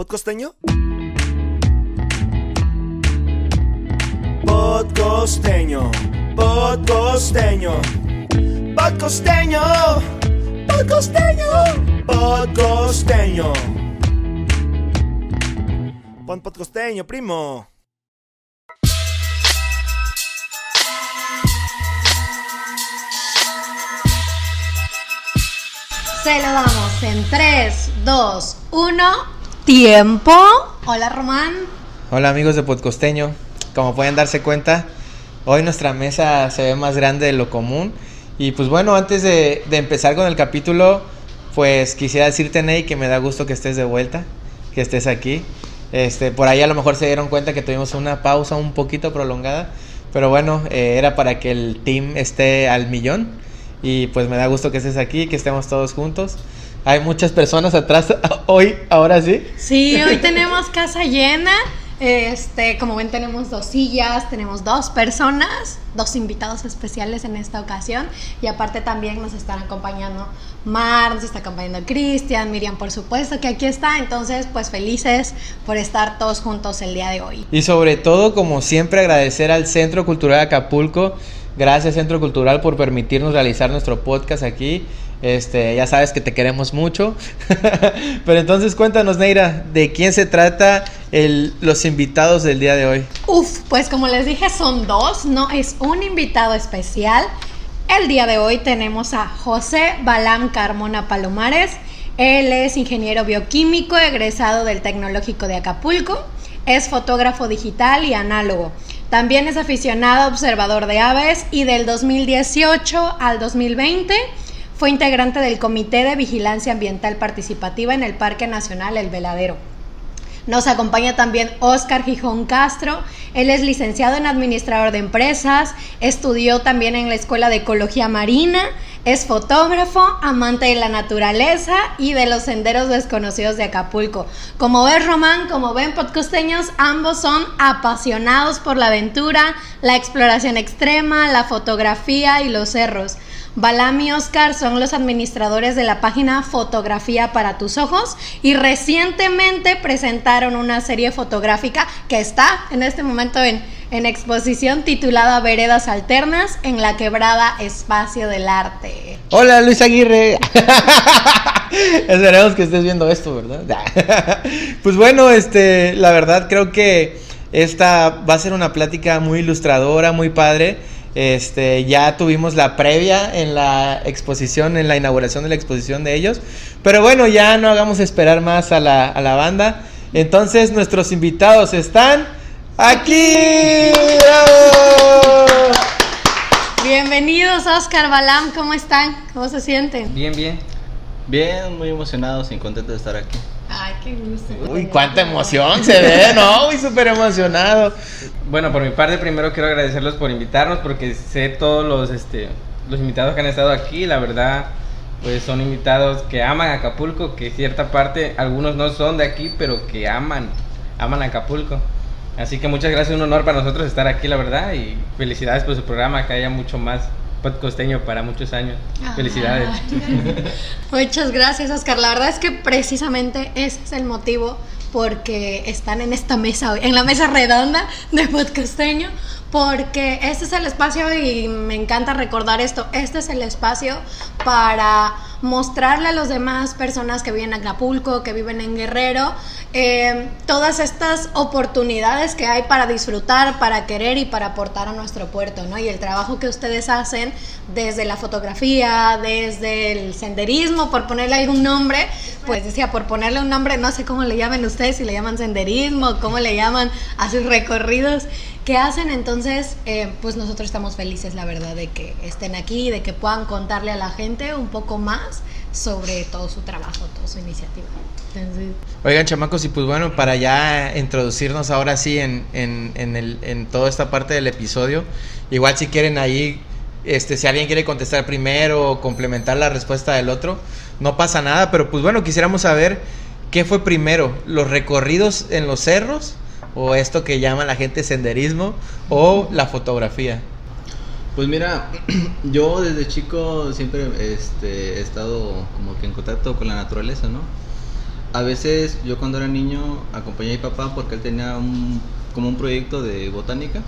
¿Podcosteño? Podcosteño, podcosteño, podcosteño, podcosteño, podcosteño. Pon podcosteño, primo. Se lo damos en 3, 2, 1. Tiempo. Hola Román. Hola amigos de Podcosteño. Como pueden darse cuenta, hoy nuestra mesa se ve más grande de lo común. Y pues bueno, antes de, de empezar con el capítulo, pues quisiera decirte, Ney, que me da gusto que estés de vuelta, que estés aquí. Este, por ahí a lo mejor se dieron cuenta que tuvimos una pausa un poquito prolongada, pero bueno, eh, era para que el team esté al millón. Y pues me da gusto que estés aquí, que estemos todos juntos. Hay muchas personas atrás hoy, ahora sí. Sí, hoy tenemos casa llena. Este, como ven, tenemos dos sillas, tenemos dos personas, dos invitados especiales en esta ocasión. Y aparte también nos están acompañando Mar, nos está acompañando Cristian, Miriam, por supuesto que aquí está. Entonces, pues felices por estar todos juntos el día de hoy. Y sobre todo, como siempre, agradecer al Centro Cultural de Acapulco. Gracias Centro Cultural por permitirnos realizar nuestro podcast aquí. Este, ya sabes que te queremos mucho. Pero entonces cuéntanos, Neira, ¿de quién se trata el, los invitados del día de hoy? Uf, pues como les dije, son dos, no es un invitado especial. El día de hoy tenemos a José Balam Carmona Palomares. Él es ingeniero bioquímico, egresado del Tecnológico de Acapulco. Es fotógrafo digital y análogo. También es aficionado observador de aves y del 2018 al 2020 fue integrante del Comité de Vigilancia Ambiental Participativa en el Parque Nacional El Veladero. Nos acompaña también Oscar Gijón Castro. Él es licenciado en Administrador de Empresas, estudió también en la Escuela de Ecología Marina, es fotógrafo, amante de la naturaleza y de los senderos desconocidos de Acapulco. Como ves, Román, como ven, podcosteños, ambos son apasionados por la aventura, la exploración extrema, la fotografía y los cerros. Balam y Oscar son los administradores de la página Fotografía para tus ojos y recientemente presentaron una serie fotográfica que está en este momento en, en exposición titulada Veredas Alternas en la quebrada Espacio del Arte. Hola Luis Aguirre. Esperemos que estés viendo esto, ¿verdad? pues bueno, este, la verdad creo que esta va a ser una plática muy ilustradora, muy padre. Este, ya tuvimos la previa en la exposición, en la inauguración de la exposición de ellos. Pero bueno, ya no hagamos esperar más a la, a la banda. Entonces, nuestros invitados están aquí. ¡Bravo! Bienvenidos Oscar Balam, ¿cómo están? ¿Cómo se sienten? Bien, bien. Bien, muy emocionados y contentos de estar aquí. Ay, qué gusto. Uy, cuánta emoción se ve, ¿no? Uy, súper emocionado. Bueno, por mi parte primero quiero agradecerlos por invitarnos porque sé todos los este los invitados que han estado aquí, la verdad pues son invitados que aman Acapulco, que cierta parte algunos no son de aquí, pero que aman aman Acapulco. Así que muchas gracias, un honor para nosotros estar aquí, la verdad, y felicidades por su programa, que haya mucho más podcosteño para muchos años. Felicidades. Muchas gracias, Oscar. La verdad es que precisamente ese es el motivo porque están en esta mesa hoy, en la mesa redonda de podcosteño, porque este es el espacio y me encanta recordar esto, este es el espacio para mostrarle a las demás personas que viven en Acapulco, que viven en Guerrero, eh, todas estas oportunidades que hay para disfrutar, para querer y para aportar a nuestro puerto, ¿no? Y el trabajo que ustedes hacen desde la fotografía, desde el senderismo, por ponerle algún nombre, pues decía, por ponerle un nombre, no sé cómo le llaman ustedes, si le llaman senderismo, cómo le llaman a sus recorridos que hacen, entonces, eh, pues nosotros estamos felices, la verdad, de que estén aquí, de que puedan contarle a la gente un poco más sobre todo su trabajo, toda su iniciativa. Entonces, Oigan, chamacos, y pues bueno, para ya introducirnos ahora sí en, en, en, el, en toda esta parte del episodio, igual si quieren ahí, este, si alguien quiere contestar primero o complementar la respuesta del otro, no pasa nada, pero pues bueno, quisiéramos saber qué fue primero, los recorridos en los cerros o esto que llama la gente senderismo o la fotografía. Pues mira, yo desde chico siempre este, he estado como que en contacto con la naturaleza, ¿no? a veces yo cuando era niño acompañé a mi papá porque él tenía un, como un proyecto de botánica.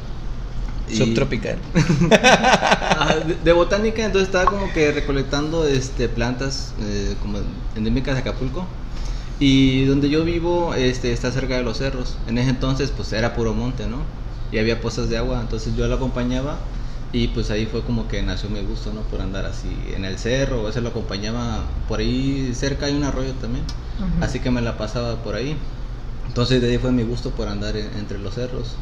y- Subtropical. De, de botánica, entonces estaba como que recolectando este, plantas eh, como endémicas de Acapulco. Y donde yo vivo este, está cerca de los cerros. En ese entonces pues era puro monte, ¿no? Y había pozas de agua, entonces yo lo acompañaba y pues ahí fue como que nació mi gusto, ¿no? Por andar así en el cerro, a veces lo acompañaba por ahí cerca hay un arroyo también, así que me la pasaba por ahí. Entonces de ahí fue mi gusto por andar en- entre los cerros.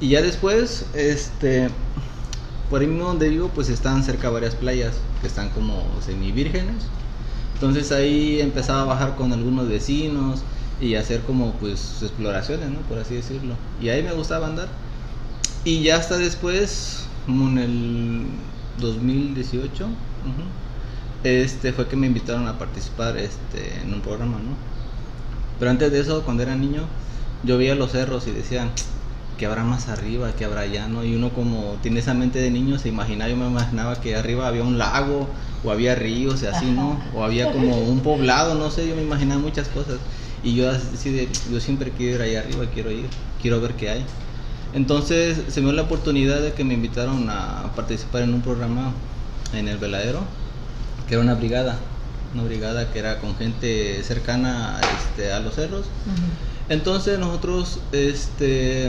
Y ya después, este, por ahí mismo donde vivo, pues están cerca varias playas que están como semi vírgenes. Entonces ahí empezaba a bajar con algunos vecinos y hacer como pues exploraciones, ¿no? Por así decirlo. Y ahí me gustaba andar. Y ya hasta después, como en el 2018, ujú, este fue que me invitaron a participar este, en un programa, ¿no? Pero antes de eso, cuando era niño, yo veía los cerros y decían, que habrá más arriba, que habrá allá, ¿no? Y uno como tiene esa mente de niño, se imaginaba, yo me imaginaba que arriba había un lago, o había ríos y así, ¿no? O había como un poblado, no sé, yo me imaginaba muchas cosas. Y yo así de, yo siempre quiero ir allá arriba, quiero ir, quiero ver qué hay. Entonces se me dio la oportunidad de que me invitaron a participar en un programa en el veladero, que era una brigada, una brigada que era con gente cercana este, a los cerros. Entonces nosotros, este,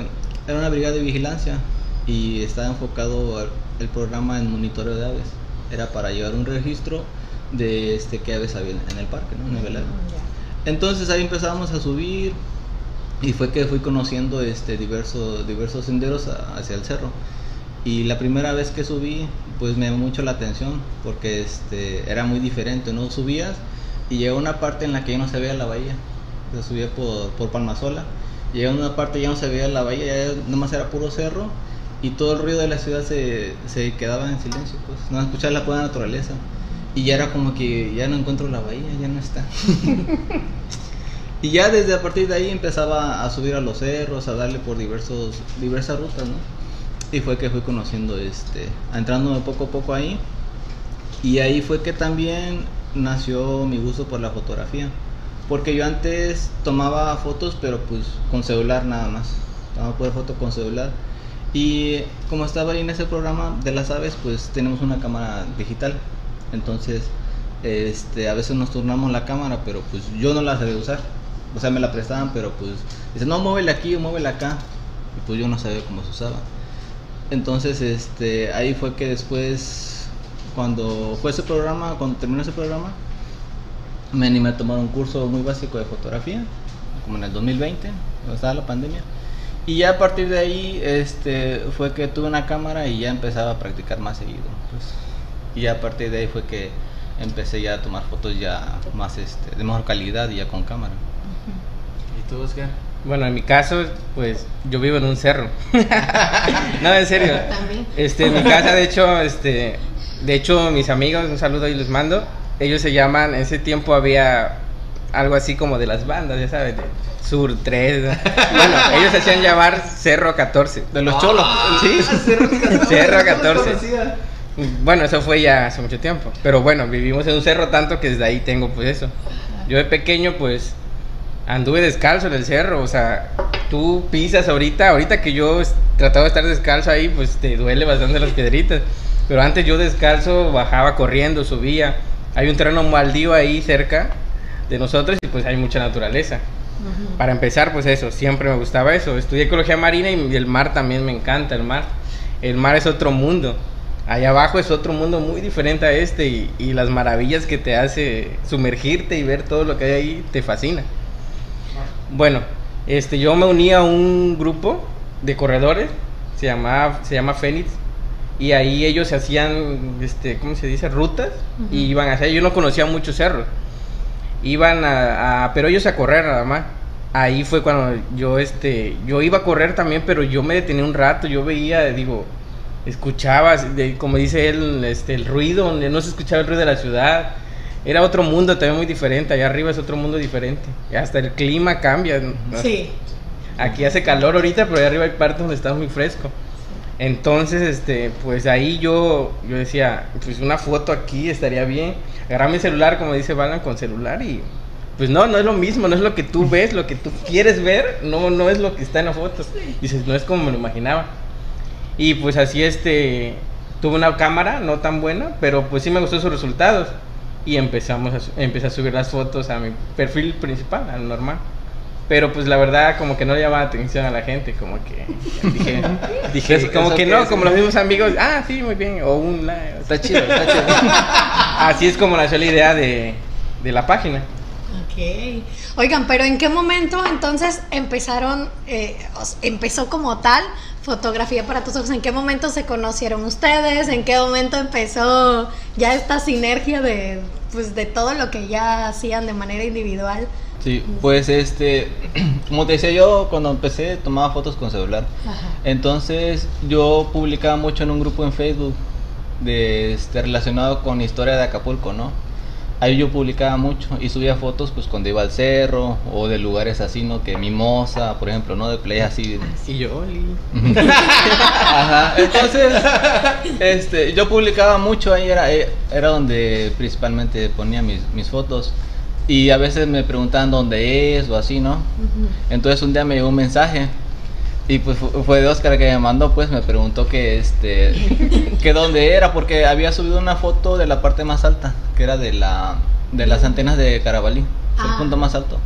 era una brigada de vigilancia y estaba enfocado el programa en monitoreo de aves. Era para llevar un registro de este, qué aves había en el parque, ¿no? en el veladero. Entonces ahí empezamos a subir y fue que fui conociendo este, diversos, diversos senderos hacia el cerro. Y la primera vez que subí, pues me llamó mucho la atención porque este, era muy diferente, ¿no? Subías y llegó una parte en la que ya no se veía la bahía. Se subía por, por Palmasola. Llegó una parte ya no se veía la bahía, ya nomás era puro cerro y todo el ruido de la ciudad se, se quedaba en silencio, pues. No escuchar la pura naturaleza. Y ya era como que ya no encuentro la bahía, ya no está. y ya desde a partir de ahí empezaba a subir a los cerros, a darle por diversos, diversas rutas, ¿no? Y fue que fui conociendo, este, entrándome poco a poco ahí. Y ahí fue que también nació mi gusto por la fotografía. Porque yo antes tomaba fotos, pero pues con celular nada más. Tomaba por foto con celular. Y como estaba ahí en ese programa de las aves, pues tenemos una cámara digital. Entonces, este, a veces nos turnamos la cámara, pero pues yo no la sabía usar. O sea, me la prestaban, pero pues dicen, no, muévele aquí o muévele acá. Y pues yo no sabía cómo se usaba. Entonces, este, ahí fue que después, cuando fue ese programa, cuando terminó ese programa, me animé a tomar un curso muy básico de fotografía, como en el 2020, cuando estaba la pandemia. Y ya a partir de ahí, este, fue que tuve una cámara y ya empezaba a practicar más seguido. pues. y ya a partir de ahí fue que empecé ya a tomar fotos ya más, este, de mejor calidad y ya con cámara. ¿Y tú, Oscar? Bueno, en mi caso, pues yo vivo en un cerro. no, en serio. También. Este, en mi casa, de hecho, este, de hecho, mis amigos, un saludo y les mando. Ellos se llaman, en ese tiempo había algo así como de las bandas, ya sabes, de Sur 3. Bueno, ellos se hacían llamar Cerro 14. De los cholos. Sí, Cerro 14. Bueno, eso fue ya hace mucho tiempo. Pero bueno, vivimos en un cerro tanto que desde ahí tengo pues eso. Yo de pequeño pues anduve descalzo en el cerro. O sea, tú pisas ahorita, ahorita que yo trataba de estar descalzo ahí, pues te duele bastante las piedritas. Pero antes yo descalzo bajaba corriendo, subía. Hay un terreno baldío ahí cerca de nosotros y pues hay mucha naturaleza. Para empezar, pues eso, siempre me gustaba eso. Estudié ecología marina y el mar también me encanta, el mar. El mar es otro mundo. Allá abajo es otro mundo muy diferente a este y, y las maravillas que te hace sumergirte y ver todo lo que hay ahí te fascina. Bueno, este, yo me uní a un grupo de corredores, se, llamaba, se llama Fénix, y ahí ellos hacían, este, ¿cómo se dice? Rutas, y iban a hacer, yo no conocía muchos cerros, iban a, a- pero ellos a correr nada más. Ahí fue cuando yo, este, yo iba a correr también, pero yo me detenía un rato, yo veía, digo, escuchaba, de- como dice él, este, el ruido, no se escuchaba el ruido de la ciudad. Era otro mundo también muy diferente, allá arriba es otro mundo diferente. Y hasta el clima cambia. ¿no? Sí. Aquí hace calor ahorita, pero allá arriba hay partes donde está muy fresco. Entonces, este, pues ahí yo, yo decía, pues una foto aquí estaría bien. Agarrar mi celular, como dice Balan, con celular y pues no, no es lo mismo, no es lo que tú ves, lo que tú quieres ver, no, no es lo que está en la foto. Dices, no es como me lo imaginaba. Y pues así este, tuve una cámara no tan buena, pero pues sí me gustó sus resultados. Y empezamos a, empecé a subir las fotos a mi perfil principal, al normal. Pero pues la verdad como que no le llamaba atención a la gente, como que dije, dije Eso- como eso que que no, es, como ¿no? los mismos amigos, ah, sí, muy bien, o un like. Está chido, está chido. Así es como nació la idea de, de la página. Ok. Oigan, pero ¿en qué momento entonces empezaron, eh, empezó como tal fotografía para tus ojos? ¿En qué momento se conocieron ustedes? ¿En qué momento empezó ya esta sinergia de, pues, de todo lo que ya hacían de manera individual? Sí, pues este, como te decía yo, cuando empecé tomaba fotos con celular. Ajá. Entonces yo publicaba mucho en un grupo en Facebook de este, relacionado con historia de Acapulco, ¿no? Ahí yo publicaba mucho y subía fotos pues cuando iba al cerro o de lugares así, ¿no? Que Mimosa, por ejemplo, ¿no? De playas así. Y yo, Oli. Ajá, entonces este, yo publicaba mucho ahí, era, eh, era donde principalmente ponía mis, mis fotos y a veces me preguntaban dónde es o así, ¿no? Entonces un día me llegó un mensaje y pues fu- fue de Oscar que me mandó, pues me preguntó que este que dónde era porque había subido una foto de la parte más alta, que era de la de las antenas de Carabalí, el Ah. punto más alto.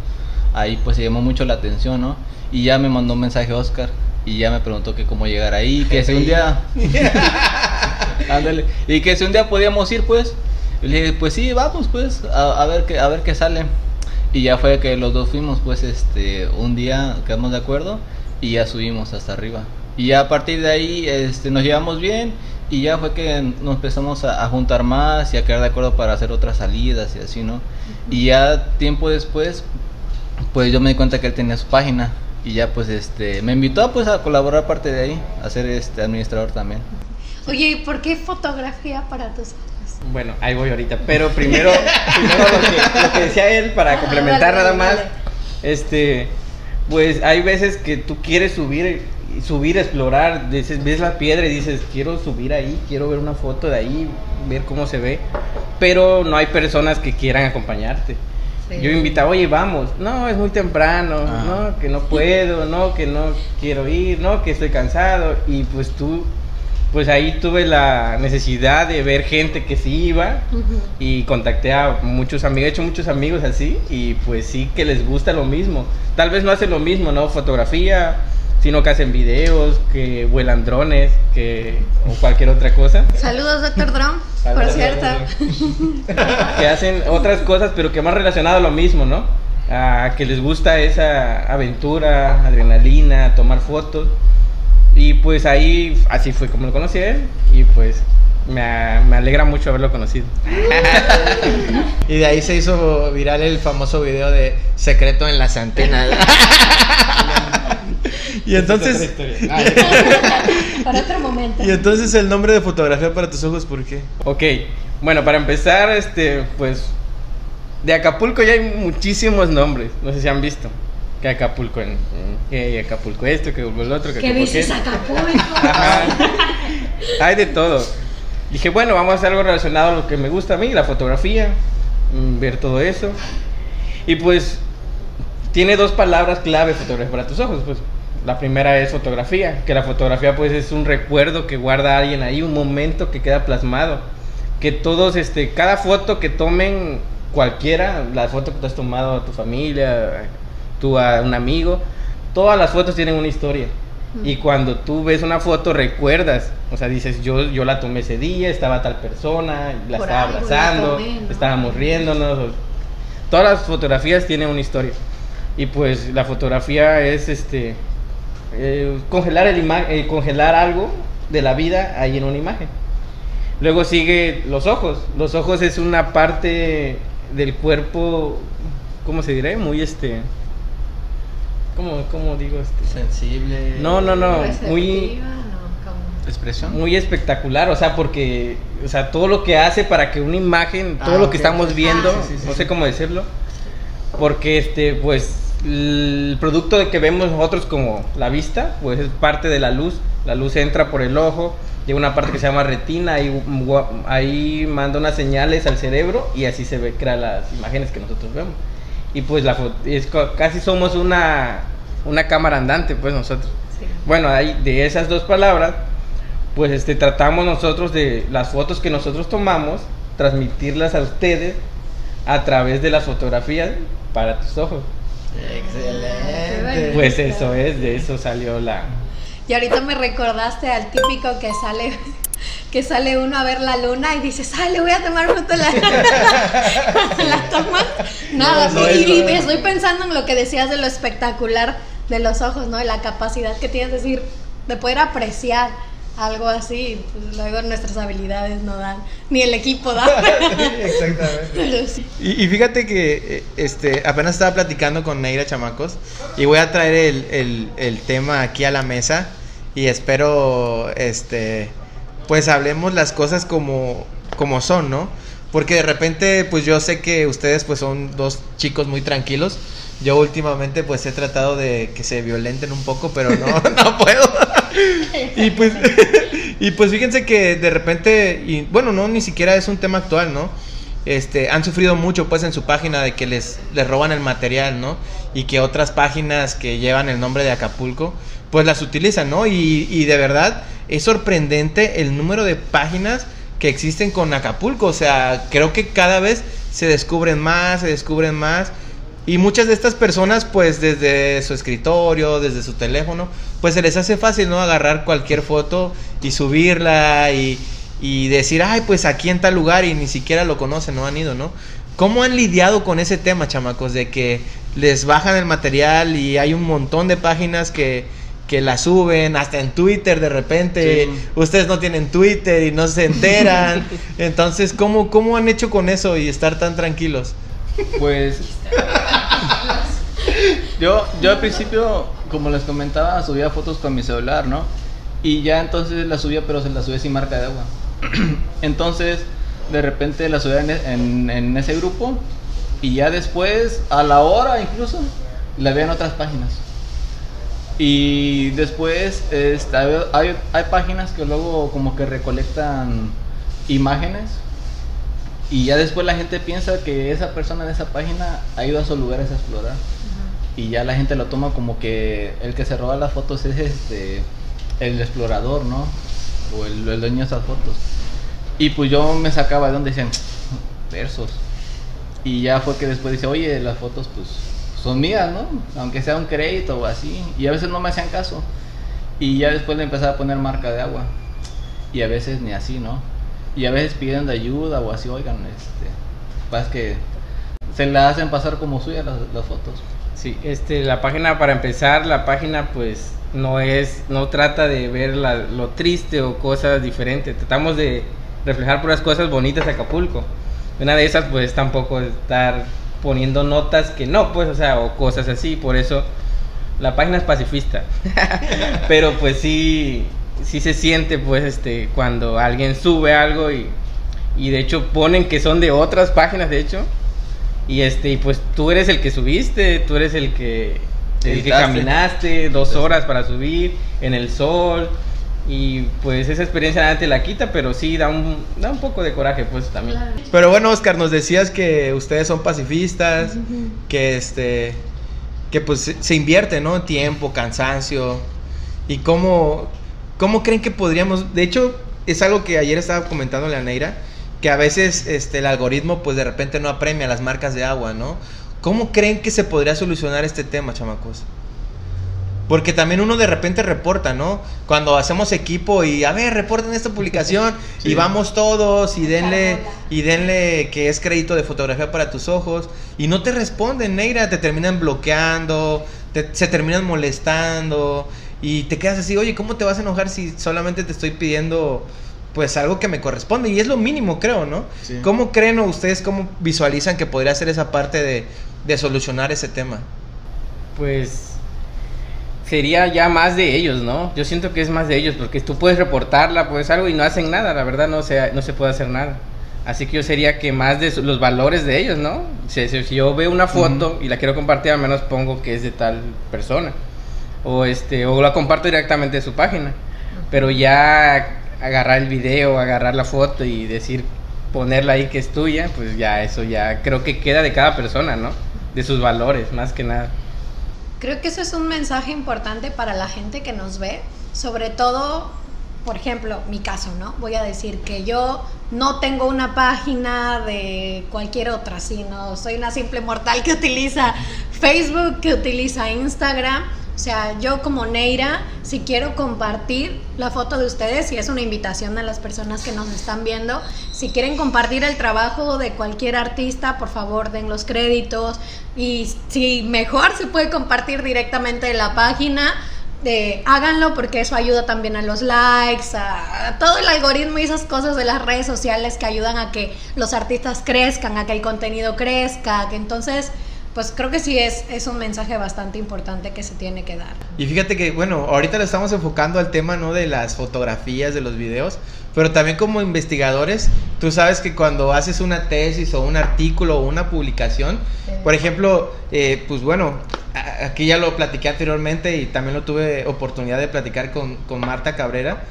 Ahí pues se llamó mucho la atención, ¿no? Y ya me mandó un mensaje Oscar y ya me preguntó que cómo llegar ahí, que si un día Ándale. Y que si un día podíamos ir, pues. Y le dije, pues sí, vamos, pues, a, a ver qué, a ver qué sale. Y ya fue que los dos fuimos, pues, este, un día quedamos de acuerdo y ya subimos hasta arriba. Y ya a partir de ahí, este, nos llevamos bien y ya fue que nos empezamos a, a juntar más y a quedar de acuerdo para hacer otras salidas y así, ¿no? Y ya tiempo después, pues yo me di cuenta que él tenía su página y ya pues este me invitó pues a colaborar parte de ahí, a ser este administrador también. Oye, ¿y por qué fotografía para tus? Bueno, ahí voy ahorita. Pero primero, primero lo, que, lo que decía él, para Ajá, complementar dale, nada más, dale. este, pues hay veces que tú quieres subir, subir, explorar, dices, ves la piedra y dices, quiero subir ahí, quiero ver una foto de ahí, ver cómo se ve, pero no hay personas que quieran acompañarte. Sí. Yo invitaba, oye, vamos, no, es muy temprano, Ah. no, que no puedo, no, que no quiero ir, no, que estoy cansado, y pues tú, pues ahí tuve la necesidad de ver gente que sí iba, y contacté a muchos amigos, he hecho muchos amigos así y pues sí que les gusta lo mismo. Tal vez no hacen lo mismo, ¿no? Fotografía, sino que hacen videos, que vuelan drones, que o cualquier otra cosa. Saludos, Doctor Drum, por cierto. Que hacen otras cosas, pero que más relacionado a lo mismo, ¿no? A que les gusta esa aventura, adrenalina, tomar fotos. Y pues ahí, así fue como lo conocí a él y pues me, me alegra mucho haberlo conocido. Y de ahí se hizo viral el famoso video de secreto en las antenas. y entonces Para otro momento. y entonces el nombre de fotografía para tus ojos, ¿por qué? Ok, bueno, para empezar, este, pues, de Acapulco ya hay muchísimos nombres, no sé si han visto. Que Acapulco en, que Acapulco esto, que el otro, que ¿Qué Acapulco dices. Acapulco? Ajá. Hay de todo. Dije, bueno, vamos a hacer algo relacionado a lo que me gusta a mí, la fotografía, mm, ver todo eso. Y pues, tiene dos palabras clave fotografía para tus ojos, pues. La primera es fotografía, que la fotografía pues es un recuerdo que guarda alguien ahí, un momento que queda plasmado. Que todos, este, cada foto que tomen cualquiera, la foto que te has tomado a tu familia, tú a un amigo, todas las fotos tienen una historia. Y cuando tú ves una foto recuerdas, o sea, dices, yo, yo la tomé ese día, estaba tal persona, la Por estaba abrazando, tomé, ¿no? estábamos riéndonos. o- todas las fotografías tienen una historia. Y pues la fotografía es este eh, congelar el eh, congelar algo de la vida ahí en una imagen. Luego sigue los ojos. Los ojos es una parte del cuerpo, ¿cómo se dirá? Muy este ¿Cómo, cómo digo este? Sensible. No, no, no, muy. Expresión. muy espectacular, o sea, porque, o sea, todo lo que hace para que una imagen, todo Ah, lo que estamos viendo, Ah, sí, sí, no sé cómo decirlo, porque este, pues, el producto de que vemos nosotros como la vista, pues es parte de la luz, la luz entra por el ojo, llega una parte que se llama retina, ahí, ahí manda unas señales al cerebro y así se ve, crea las imágenes que nosotros vemos. Y pues la es casi somos una, una cámara andante, pues nosotros. Sí. Bueno, ahí, de esas dos palabras, pues este, tratamos nosotros de las fotos que nosotros tomamos, transmitirlas a ustedes a través de las fotografías para tus ojos. Excelente. Pues eso es, de eso salió la... Y ahorita me recordaste al típico que sale que sale uno a ver la luna y dice, sale, voy a tomar foto de la la tomas. Nada, No, no es y, y estoy pensando en lo que decías de lo espectacular de los ojos, ¿no? Y la capacidad que tienes de decir, de poder apreciar algo así. Pues luego nuestras habilidades no dan, ni el equipo da. Exactamente. Pero sí. Y, y fíjate que eh, este, apenas estaba platicando con Neira Chamacos y voy a traer el, el- el tema aquí a la mesa y espero, este, pues hablemos las cosas como, como son, ¿no? Porque de repente, pues yo sé que ustedes pues son dos chicos muy tranquilos. Yo últimamente pues he tratado de que se violenten un poco, pero no, no puedo. y pues y pues fíjense que de repente y bueno, no ni siquiera es un tema actual, ¿no? Este, han sufrido mucho pues en su página de que les, les roban el material, ¿no? Y que otras páginas que llevan el nombre de Acapulco, pues las utilizan, ¿no? Y, y de verdad es sorprendente el número de páginas que existen con Acapulco. O sea, creo que cada vez se descubren más, se descubren más. Y muchas de estas personas, pues desde su escritorio, desde su teléfono, pues se les hace fácil, ¿no? Agarrar cualquier foto y subirla y, y decir, ay, pues aquí en tal lugar y ni siquiera lo conocen, no han ido, ¿no? ¿Cómo han lidiado con ese tema, chamacos? De que les bajan el material y hay un montón de páginas que, que la suben, hasta en Twitter de repente. Sí. Ustedes no tienen Twitter y no se enteran. Entonces, ¿cómo, ¿cómo han hecho con eso y estar tan tranquilos? Pues yo, yo al principio, como les comentaba, subía fotos con mi celular, ¿no? Y ya entonces las subía, pero se las subía sin marca de agua. entonces, de repente las subía en, en- en ese grupo y ya después, a la hora incluso, la veía en otras páginas. Y después este, hay, hay- páginas que luego como que recolectan imágenes y ya después la gente piensa que esa persona de esa página ha ido a esos lugares a explorar. Y ya la gente lo toma como que el que se roba las fotos es este el explorador, ¿no? O el, el dueño de esas fotos. Y pues yo me sacaba de donde decían versos. Y ya fue que después dice, oye, las fotos pues son mías, ¿no? Aunque sea un crédito o así. Y a veces no me hacían caso. Y ya después le empezaba a poner marca de agua. Y a veces ni así, ¿no? Y a veces piden de ayuda o así, oigan, este, pasa que se la hacen pasar como suyas las, las fotos. Sí, este, la página para empezar, la página pues no es, no trata de ver la- lo triste o cosas diferentes, tratamos de reflejar puras cosas bonitas de Acapulco. Una de esas pues tampoco estar poniendo notas que no, pues, o sea, o cosas así, por eso la página es pacifista. Pero pues sí, sí se siente pues este cuando alguien sube algo y, y de hecho ponen que son de otras páginas, de hecho. Y este, y pues tú eres el que subiste, tú eres el que, el que caminaste dos horas para subir en el sol. Y pues esa experiencia nada te la quita, pero sí da un, da un poco de coraje, pues también. Claro. Pero bueno, Oscar, nos decías que ustedes son pacifistas, que este que pues se- se invierte, ¿no? Tiempo, cansancio. ¿Y cómo, cómo creen que podríamos? De hecho, es algo que ayer estaba comentando la Neira, que a veces este, el algoritmo pues de repente no apremia las marcas de agua, ¿no? ¿Cómo creen que se podría solucionar este tema, chamacos? Porque también uno de repente reporta, ¿no? Cuando hacemos equipo y, a ver, reporten esta publicación y vamos todos y denle, y denle que es crédito de fotografía para tus ojos y no te responden, Negra, te terminan bloqueando, te- se terminan molestando y te quedas así, oye, ¿cómo te vas a enojar si solamente te estoy pidiendo pues algo que me corresponde? Y es lo mínimo, creo, ¿no? Sí. ¿Cómo creen o ustedes cómo visualizan que podría ser esa parte de, de solucionar ese tema? Pues sería ya más de ellos, ¿no? Yo siento que es más de ellos, porque tú puedes reportarla, pues algo y no hacen nada, la verdad no se, no se puede hacer nada. Así que yo sería que más de su- los valores de ellos, ¿no? Si, si- si yo veo una foto y la quiero compartir, al menos pongo que es de tal persona. O, este, o la comparto directamente de su página. Pero ya agarrar el video, agarrar la foto y decir, ponerla ahí que es tuya, pues ya eso ya creo que queda de cada persona, ¿no? de sus valores, más que nada. Creo que eso es un mensaje importante para la gente que nos ve, sobre todo, por ejemplo, mi caso, ¿no? Voy a decir que yo no tengo una página de cualquier otra, sino soy una simple mortal que utiliza Facebook, que utiliza Instagram o sea, yo como Neira, si quiero compartir la foto de ustedes, y es una invitación a las personas que nos están viendo, si quieren compartir el trabajo de cualquier artista, por favor den los créditos. Y si mejor se puede compartir directamente en la página, de, háganlo porque eso ayuda también a los likes, a, todo el algoritmo y esas cosas de las redes sociales que ayudan a que los artistas crezcan, a que el contenido crezca, que entonces pues creo que sí es, es un mensaje bastante importante que se tiene que dar. Y fíjate que, bueno, ahorita lo estamos enfocando al tema, ¿no? De las fotografías, de los videos, pero también como investigadores, tú sabes que cuando haces una tesis o un artículo o una publicación, por ejemplo, eh, pues bueno, aquí ya lo platiqué anteriormente y también lo tuve oportunidad de platicar con, con Marta Cabrera,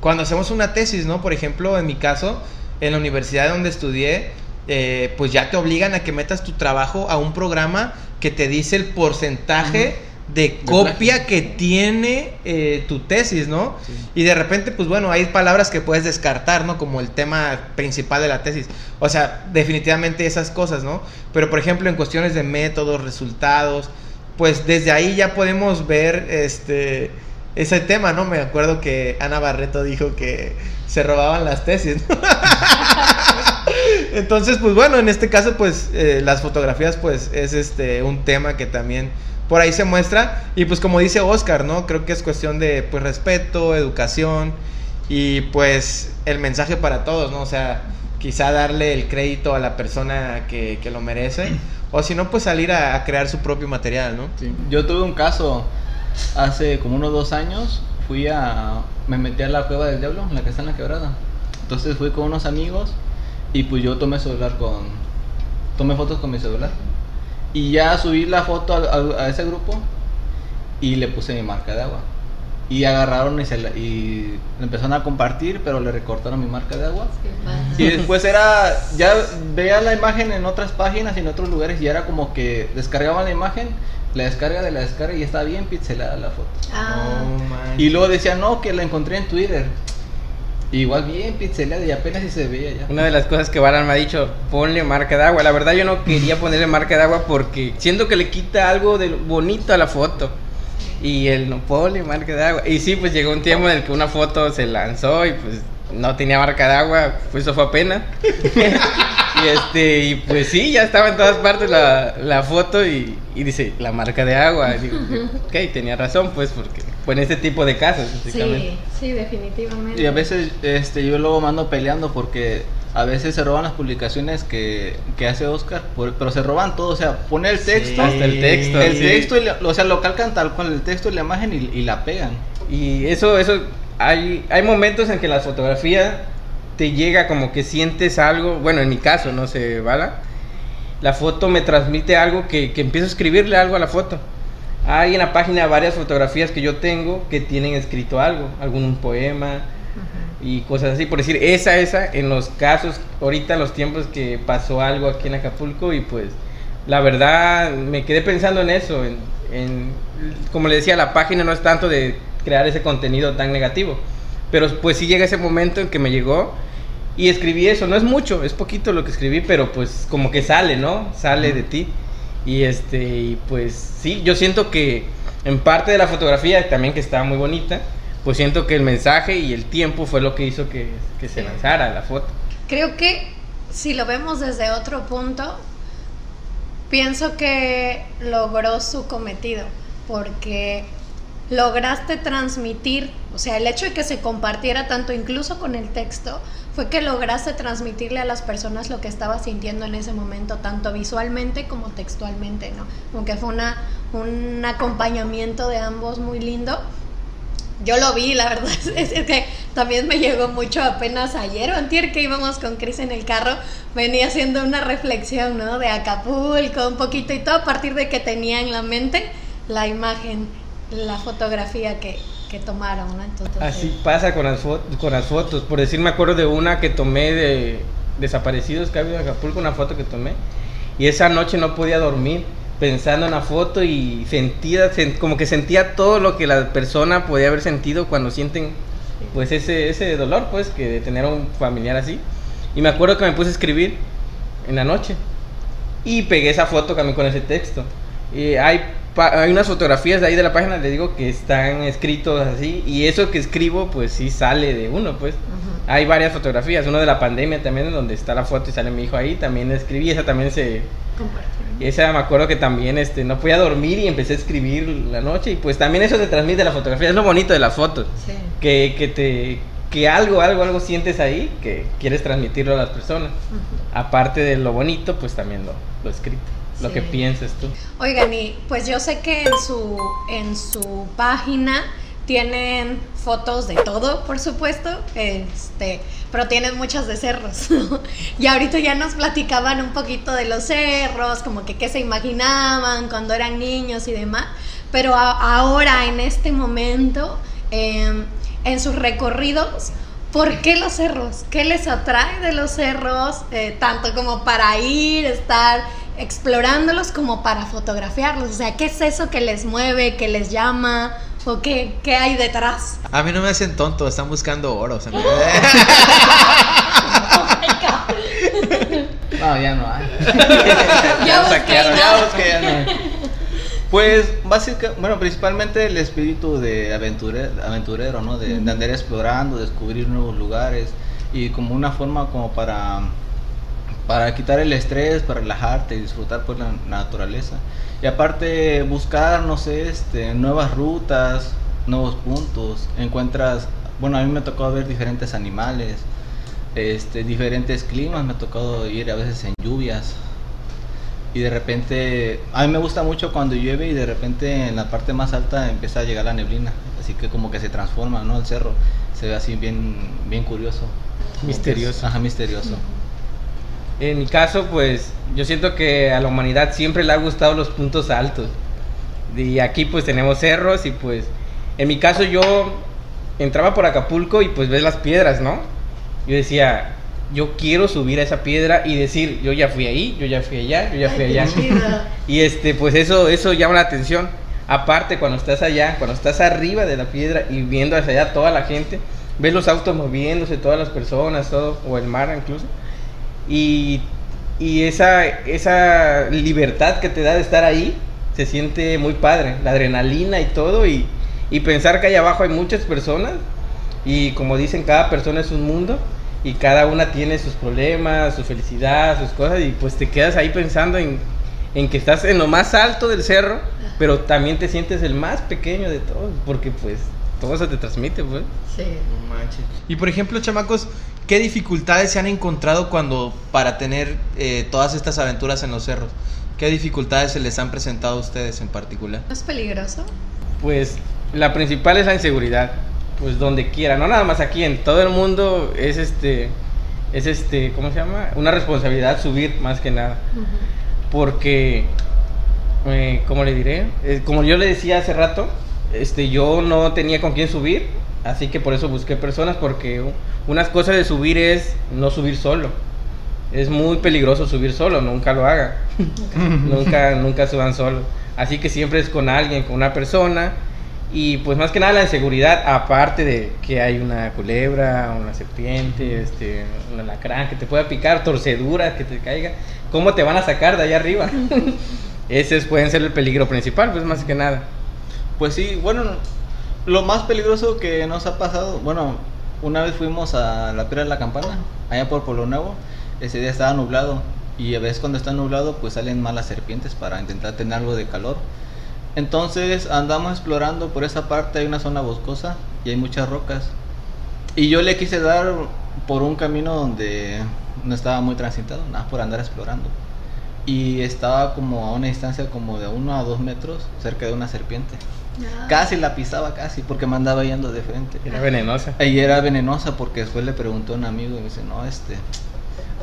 cuando hacemos una tesis, ¿no? Por ejemplo, en mi caso, en la universidad donde estudié, eh, pues ya te obligan a que metas tu trabajo a un programa que te dice el porcentaje de copia que tiene eh, tu tesis, ¿no? Sí. Y de repente, pues bueno, hay palabras que puedes descartar, ¿no? Como el tema principal de la tesis. O sea, definitivamente esas cosas, ¿no? Pero por ejemplo, en cuestiones de métodos, resultados, pues desde ahí ya podemos ver este ese tema, ¿no? Me acuerdo que Ana Barreto dijo que se robaban las tesis. ¿no? Entonces, pues bueno, en este caso, pues eh, las fotografías, pues es este un tema que también por ahí se muestra. Y pues como dice Oscar, ¿no? Creo que es cuestión de pues respeto, educación y pues el mensaje para todos, ¿no? O sea, quizá darle el crédito a la persona que, que lo merece. O si no, pues salir a, a, crear su propio material, ¿no? Sí. Yo tuve un caso hace como unos dos años. Fui a. Me metí a la cueva del diablo, la que está en la quebrada. Entonces fui con unos amigos y pues yo tomé celular con. Tomé fotos con mi celular. Y ya subí la foto a, a, a ese grupo y le puse mi marca de agua. Y agarraron y, se la, y empezaron a compartir, pero le recortaron mi marca de agua. Y después era, ya veía la imagen en otras páginas y en otros lugares y era como que descargaban la imagen, la descarga de la descarga y estaba bien pixelada la foto. Ah. Oh, y luego decían, no, que la encontré en Twitter. Igual bien pixelada y apenas si se veía ya. Una de las cosas que Balan me ha dicho, ponle marca de agua. La verdad yo no quería ponerle marca de agua porque siento que le quita algo de bonito a la foto. Y él no ponle marca de agua. Y sí, pues llegó un tiempo en el que una foto se lanzó y pues no tenía marca de agua, pues eso fue apenas. y este, y pues sí, ya estaba en todas partes la, la foto y, y, dice, la marca de agua. Y digo, ok, tenía razón, pues, porque fue en este tipo de casos, Sí, sí, definitivamente. Y a veces este, yo luego mando peleando porque a veces se roban las publicaciones que, que hace Oscar, por, pero se roban todo, o sea, pone el texto, Sí, hasta el texto, el sí. texto, y o sea, lo calcan tal cual el texto y la imagen y, y la pegan. Y eso, eso, hay, hay momentos en que la fotografía te llega como que sientes algo, bueno, en mi caso, no sé, ¿vale? La foto me transmite algo que, que empiezo a escribirle algo a la foto. Hay en la página varias fotografías que yo tengo que tienen escrito algo, algún poema y cosas así. Por decir, esa, esa, en los casos, ahorita los tiempos que pasó algo aquí en Acapulco y pues la verdad me quedé pensando en eso, en, en- como le decía, la página no es tanto de crear ese contenido tan negativo, pero pues sí llega ese momento en que me llegó y escribí eso, no es mucho, es poquito lo que escribí, pero pues como que sale, ¿no? Sale de ti. Y este, y pues sí, yo siento que en parte de la fotografía, también que estaba muy bonita, pues siento que el mensaje y el tiempo fue lo que hizo que, que se lanzara la foto. Creo que si lo vemos desde otro punto, pienso que logró su cometido, porque lograste transmitir, o sea, el hecho de que se compartiera tanto incluso con el texto, fue que lograste transmitirle a las personas lo que estaba sintiendo en ese momento, tanto visualmente como textualmente, ¿no? Aunque fue una, un acompañamiento de ambos muy lindo. Yo lo vi, la verdad es, que también me llegó mucho apenas ayer o antier que íbamos con Chris en el carro, venía haciendo una reflexión, ¿no? De Acapulco, un poquito y todo a partir de que tenía en la mente la imagen, la fotografía que, que tomaron, ¿no? Entonces, Así pasa con las, fo- con las fotos. Por decir, me acuerdo de una que tomé de desaparecidos que ha habido en Acapulco, una foto que tomé. Y esa noche no podía dormir pensando en la foto y sentía, sen- como que sentía todo lo que la persona podía haber sentido cuando sienten pues ese, ese dolor pues que de tener a un familiar así. Y me acuerdo que me puse a escribir en la noche y pegué esa foto también con ese texto. Hay, hay unas fotografías de ahí de la página, le digo, que están escritos así. Y eso que escribo, pues sí sale de uno, pues. Hay varias fotografías. Una de la pandemia también, donde está la foto y sale mi hijo ahí. También escribí, esa también se... Esa me acuerdo que también este, no podía dormir y empecé a escribir la noche. Y pues también eso te transmite la fotografía. Es lo bonito de las fotos. Sí. Que, que te... Que algo, algo, algo sientes ahí que quieres transmitirlo a las personas. Aparte de lo bonito, pues también lo, lo escrito. Lo Sí. que piensas tú. Oigan, y pues yo sé que en su, en su página tienen fotos de todo, por supuesto, este, pero tienen muchas de cerros. y ahorita ya nos platicaban un poquito de los cerros, como que qué se imaginaban cuando eran niños y demás. Pero a- ahora, en este momento, em, en sus recorridos, ¿Por qué los cerros? ¿Qué les atrae de los cerros? Eh, tanto como para ir, estar explorándolos, como para fotografiarlos. O sea, ¿qué es eso que les mueve, que les llama? ¿O qué, qué hay detrás? A mí no me hacen tonto, están buscando oro. se me- No, ya no hay. Ya busqué Ya nada. busqué, ya no. Pues, básicamente, bueno, principalmente el espíritu de aventure- aventurero, ¿no? De, de andar explorando, descubrir nuevos lugares y como una forma como para, para quitar el estrés, para relajarte y disfrutar pues la naturaleza. Y aparte buscar, no sé, este, nuevas rutas, nuevos puntos, encuentras, bueno, a mí me ha tocado ver diferentes animales, este, diferentes climas, me ha tocado ir a veces en lluvias, y de repente a mí me gusta mucho cuando llueve y de repente en la parte más alta empieza a llegar la neblina. Así que como que se transforma no el cerro. Se ve así bien bien curioso. Misterioso. ajá misterioso En mi caso, pues yo siento que a la humanidad siempre le ha gustado los puntos altos. Y aquí pues tenemos cerros y pues en mi caso yo entraba por Acapulco y pues ves las piedras, ¿no? Yo decía, yo quiero subir a esa piedra y decir, yo ya fui ahí, yo ya fui allá, yo ya fui allá. Y este, pues eso, eso llama la atención. Aparte, cuando estás allá, cuando estás arriba de la piedra y viendo hacia allá toda la gente, ves los autos moviéndose, todas las personas, todo, o el mar incluso. Y, y esa, esa libertad que te da de estar ahí, se siente muy padre. La adrenalina y todo, y, y pensar que allá abajo hay muchas personas, y como dicen, cada persona es un mundo, y cada una tiene sus problemas, su felicidad, sus cosas, y pues te quedas ahí pensando en, en que estás en lo más alto del cerro, pero también te sientes el más pequeño de todos, porque pues todo se te transmite, pues. Sí. No manches. Y por ejemplo, chamacos, ¿qué dificultades se han encontrado cuando para tener eh, todas estas aventuras en los cerros? ¿Qué dificultades se les han presentado a ustedes en particular? ¿No es peligroso? Pues la principal es la inseguridad, pues donde quiera, no nada más aquí, en todo el mundo es este, es este, ¿cómo se llama? Una responsabilidad subir más que nada, porque, eh, ¿cómo le diré? Eh, como yo le decía hace rato, este, yo no tenía con quién subir, así que por eso busqué personas, porque unas cosas de subir es no subir solo. Es muy peligroso subir solo, nunca lo hagan. nunca, nunca suban solo. Así que siempre es con alguien, con una persona. Y pues más que nada la inseguridad, aparte de que hay una culebra, una serpiente, este, un alacrán que te pueda picar, torceduras que te caiga. ¿Cómo te van a sacar de allá arriba? Ese es- pueden ser el peligro principal, pues más que nada. Pues sí, bueno, lo más peligroso que nos ha pasado, bueno, una vez fuimos a la Piedra de la Campana, allá por Polo Nuevo, ese día estaba nublado y a veces cuando está nublado pues salen malas serpientes para intentar tener algo de calor. Entonces andamos explorando por esa parte, hay una zona boscosa y hay muchas rocas. Y yo le quise dar por un camino donde no estaba muy transitado, nada por andar explorando. Y estaba como a una distancia como de uno a dos metros cerca de una serpiente. Casi la pisaba, casi, porque me andaba yendo de frente. Era venenosa. Y era venenosa porque después le preguntó a un amigo y me dice, no, este,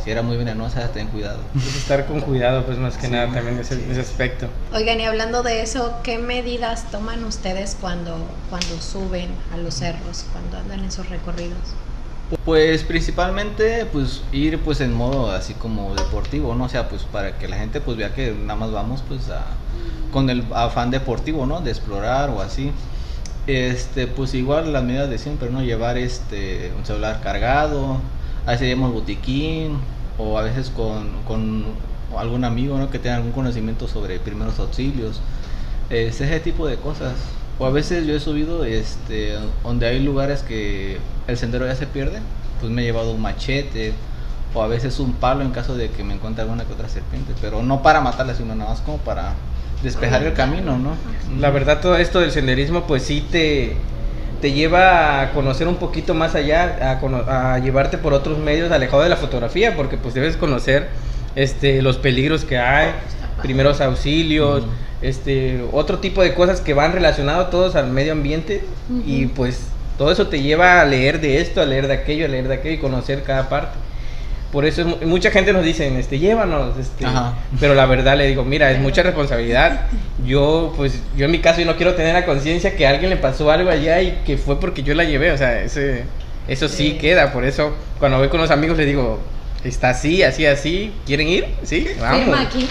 si era muy venenosa, ten cuidado. Es estar con cuidado, pues más que Sí, nada también ese, sí. ese aspecto. Oigan, y hablando de eso, ¿qué medidas toman ustedes cuando, cuando suben a los cerros, cuando andan en sus recorridos? Pues principalmente pues ir pues en modo así como deportivo, ¿no? Sea, pues para que la gente pues vea que nada más vamos pues a, con el afán deportivo, ¿no? De explorar o así. Este, pues igual las medidas de siempre, ¿no? Llevar este un celular cargado, a veces llevamos botiquín o a veces con, con algún amigo, ¿no? Que tenga algún conocimiento sobre primeros auxilios. Es ese tipo de cosas. O a veces yo he subido este, donde hay lugares que el sendero ya se pierde, pues me he llevado un machete o a veces un palo en caso de que me encuentre alguna que otra serpiente, pero no para matarla, sino nada más como para despejar el camino, ¿no? La verdad, todo esto del senderismo, pues sí te, te lleva a conocer un poquito más allá, a, a llevarte por otros medios alejado de la fotografía, porque pues debes conocer este, los peligros que hay, primeros auxilios, este, otro tipo de cosas que van relacionados todos al medio ambiente y pues todo eso te lleva a leer de esto, a leer de aquello, a leer de aquello y conocer cada parte. Por eso es mu- mucha gente nos dice, este, llévanos, este, Ajá. pero la verdad le digo, mira, es mucha responsabilidad. Yo, pues, yo en mi caso, yo no quiero tener la conciencia que a alguien le pasó algo allá y que fue porque yo la llevé, o sea, ese, eso sí Sí. queda. Por eso, cuando voy con los amigos, les digo, está así, así, así, ¿quieren ir? Sí, vamos. Aquí.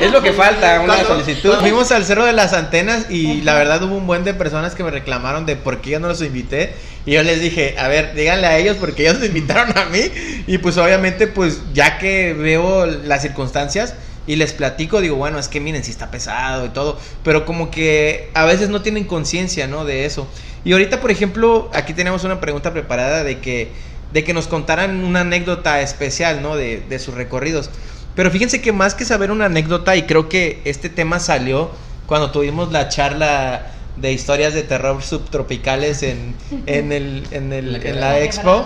Es lo que falta, una Cuando- solicitud. cuando fuimos al Cerro de las Antenas y la verdad hubo un buen de personas que me reclamaron de por qué yo no los invité. Y yo les dije, a ver, díganle a ellos porque ellos me invitaron a mí. Y pues obviamente, pues ya que veo las circunstancias y les platico, digo, bueno, es que miren, si está pesado y todo. Pero como que a veces no tienen conciencia, ¿no? De eso. Y ahorita, por ejemplo, aquí tenemos una pregunta preparada de que, de que nos contaran una anécdota especial, ¿no? De, de sus recorridos. Pero fíjense que más que saber una anécdota, y creo que este tema salió cuando tuvimos la charla de historias de terror subtropicales en, en, el, en, el- La en la expo,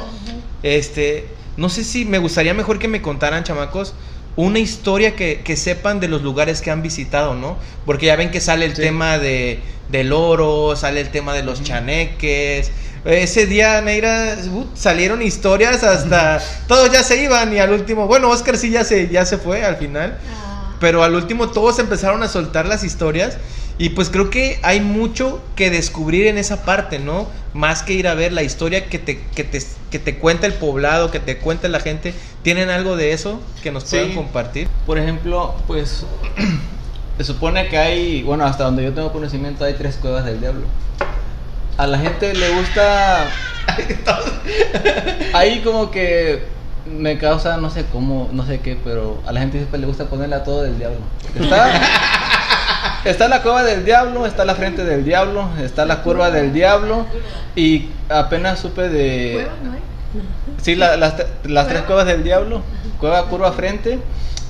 este, no sé si me gustaría mejor que me contaran, chamacos, una historia que, que sepan de los lugares que han visitado, ¿no? Porque ya ven que sale el Sí. tema de, del oro, sale el tema de los chaneques. Ese día, Neira, uh, salieron historias hasta... Todos ya se iban y al último... Bueno, Oscar sí ya se, ya se fue al final. Ah, Pero al último todos empezaron a soltar las historias y pues creo que hay mucho que descubrir en esa parte, ¿no? Más que ir a ver la historia que te, que te, que te cuenta el poblado, que te cuenta la gente. ¿Tienen algo de eso que nos Sí. puedan compartir? Por ejemplo, pues se supone que hay, bueno, hasta donde yo tengo conocimiento hay tres cuevas del diablo. A la gente le gusta... Ahí como que me causa, no sé cómo, no sé qué, pero a la gente siempre le gusta ponerle a todo del diablo. Está, está la cueva del diablo, está la frente del diablo, está la curva del diablo y apenas supe de... ¿Cueva no hay? Sí, la- las, las tres cuevas del diablo, cueva curva frente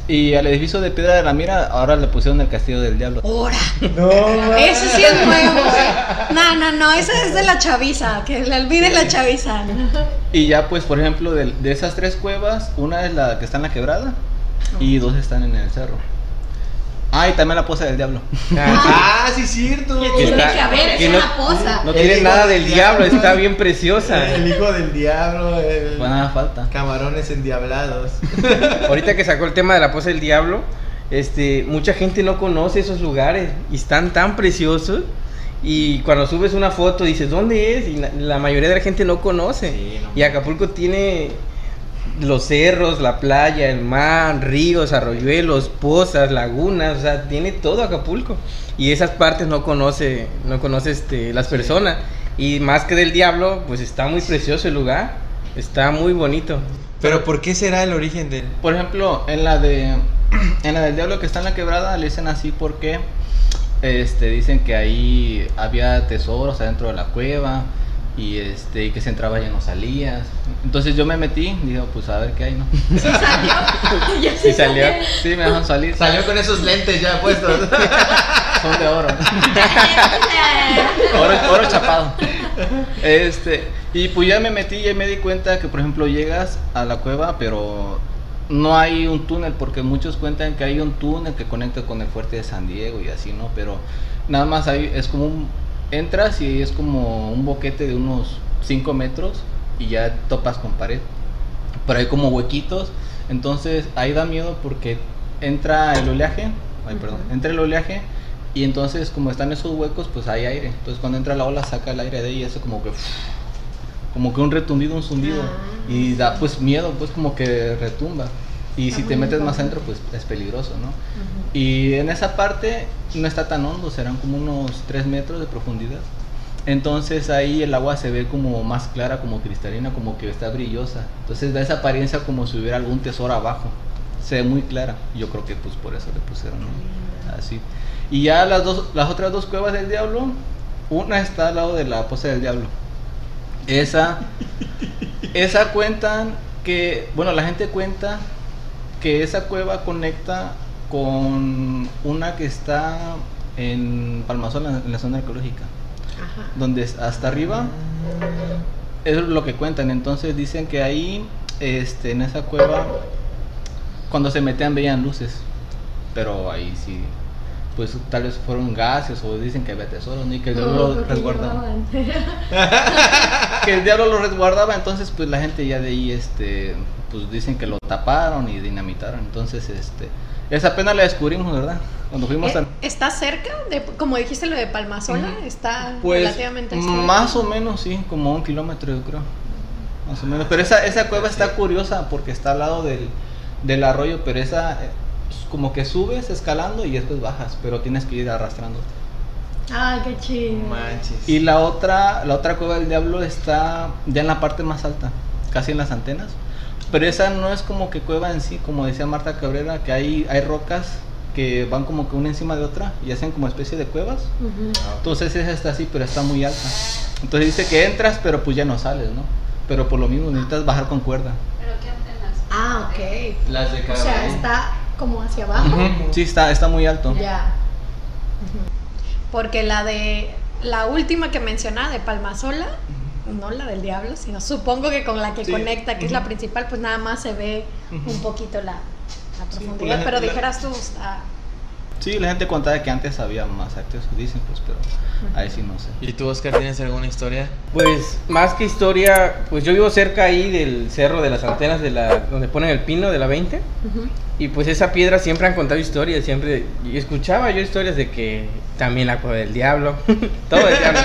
y al edificio de Piedra de la Mira ahora le pusieron el castillo del diablo. ¡Hora! No, Ese sí es nuevo. ¿eh? No, no, no, ese es de la chaviza. Que le olvide la chaviza. Y ya pues por ejemplo de, de esas tres cuevas, una es la que está en la quebrada y dos están en el cerro. Ah, y también la poza del diablo. Ah, sí, cierto. Que tiene Está- que haber, es no- una poza. No tiene nada del diablo, diablo. está bien preciosa. El hijo del diablo, el... Bueno, nada falta. Camarones endiablados. Ahorita que sacó el tema de la poza del diablo, este, mucha gente no conoce esos lugares y están tan preciosos. Y cuando subes una foto dices, ¿dónde es? Y la, la mayoría de la gente no conoce. Sí, no. Y Acapulco tiene los cerros, la playa, el mar, ríos, arroyuelos, pozas, lagunas, o sea, tiene todo Acapulco. Y esas partes no conoce, no conoce este, las personas. Y más que del diablo, pues está muy precioso el lugar. Está muy bonito. Pero ¿por qué será el origen del...? Por ejemplo, en la de en la del diablo que está en la quebrada le dicen así porque este dicen que ahí había tesoros adentro de la cueva y este y que se entraba y ya no salías. Entonces yo me metí, dije, pues a ver qué hay, ¿no? Sí salió. Sí salió. Sí, me dejan salir. Salió con esos lentes ya puestos. Son de oro. oro, oro chapado. Este, y pues ya me metí y me di cuenta que, por ejemplo, llegas a la cueva, pero no hay un túnel, porque muchos cuentan que hay un túnel que conecta con el fuerte de San Diego y así, ¿no? Pero nada más ahí es como un. Entras y es como un boquete de unos 5 metros y ya topas con pared. Pero hay como huequitos, entonces ahí da miedo porque entra el oleaje, ay, perdón, entra el oleaje y entonces como están esos huecos, pues hay aire. Entonces cuando entra la ola saca el aire de ahí y eso como que como que un retumbido, un zumbido. Ah. Y da pues miedo, pues como que retumba. Y si te metes más adentro, pues es peligroso, ¿no? Y en esa parte no está tan hondo, serán como unos 3 metros de profundidad. Entonces ahí el agua se ve como más clara, como cristalina, como que está brillosa. Entonces da esa apariencia como si hubiera algún tesoro abajo. Se ve muy clara. Yo creo que pues por eso le pusieron así. Y ya las, dos, las otras dos cuevas del diablo, una está al lado de la poza del diablo. Esa, esa cuentan que, bueno, la gente cuenta que esa cueva conecta con una que está en Palmasola, en la zona arqueológica, Ajá. donde es hasta arriba es lo que cuentan. Entonces dicen que ahí, este, en esa cueva, cuando se metían veían luces, pero ahí sí, pues tal vez fueron gases o dicen que había tesoros, ni que el diablo lo resguardaba. que el diablo lo resguardaba, entonces pues la gente ya de ahí, este, pues dicen que lo taparon y dinamitaron, entonces este, esa pena la descubrimos, ¿verdad? Cuando fuimos Eh, al... ¿Está cerca? De, como dijiste lo de Palmasola, está Pues relativamente cerca. más o menos, sí, como un kilómetro yo creo, más o menos. Pero esa, esa cueva está curiosa porque está al lado del, del arroyo, pero esa eh, como que subes escalando y después bajas, pero tienes que ir arrastrando. Ah, qué chido. Manches. Y la otra, la otra cueva del diablo está ya en la parte más alta, casi en las antenas. Pero esa no es como que cueva en sí, como decía Marta Cabrera, que hay, hay rocas que van como que una encima de otra y hacen como especie de cuevas. Ujú. Entonces esa está así, pero está muy alta. Entonces dice que entras, pero pues ya no sales, ¿no? Pero por lo mismo necesitas bajar con cuerda. Ah, ok. Las de O sea, está como hacia abajo. Sí, está, está muy alto. Ya. Porque la de la última que mencionaba de Palmasola, no la del diablo, sino supongo que con la que Sí. conecta, que es la principal, pues nada más se ve un poquito la, la pues, profundidad. la- pero la- dijeras tú, está- Sí, la gente contaba que antes había más acceso, dicen, pues, pero ahí sí no sé. ¿Y tú, Oscar, tienes alguna historia? Pues más que historia, pues yo vivo cerca ahí del cerro de las antenas de la donde ponen el pino de la 20 Ujú. y pues esa piedra siempre han contado historias, siempre y escuchaba yo historias de que también la cueva del diablo, todo el diablo.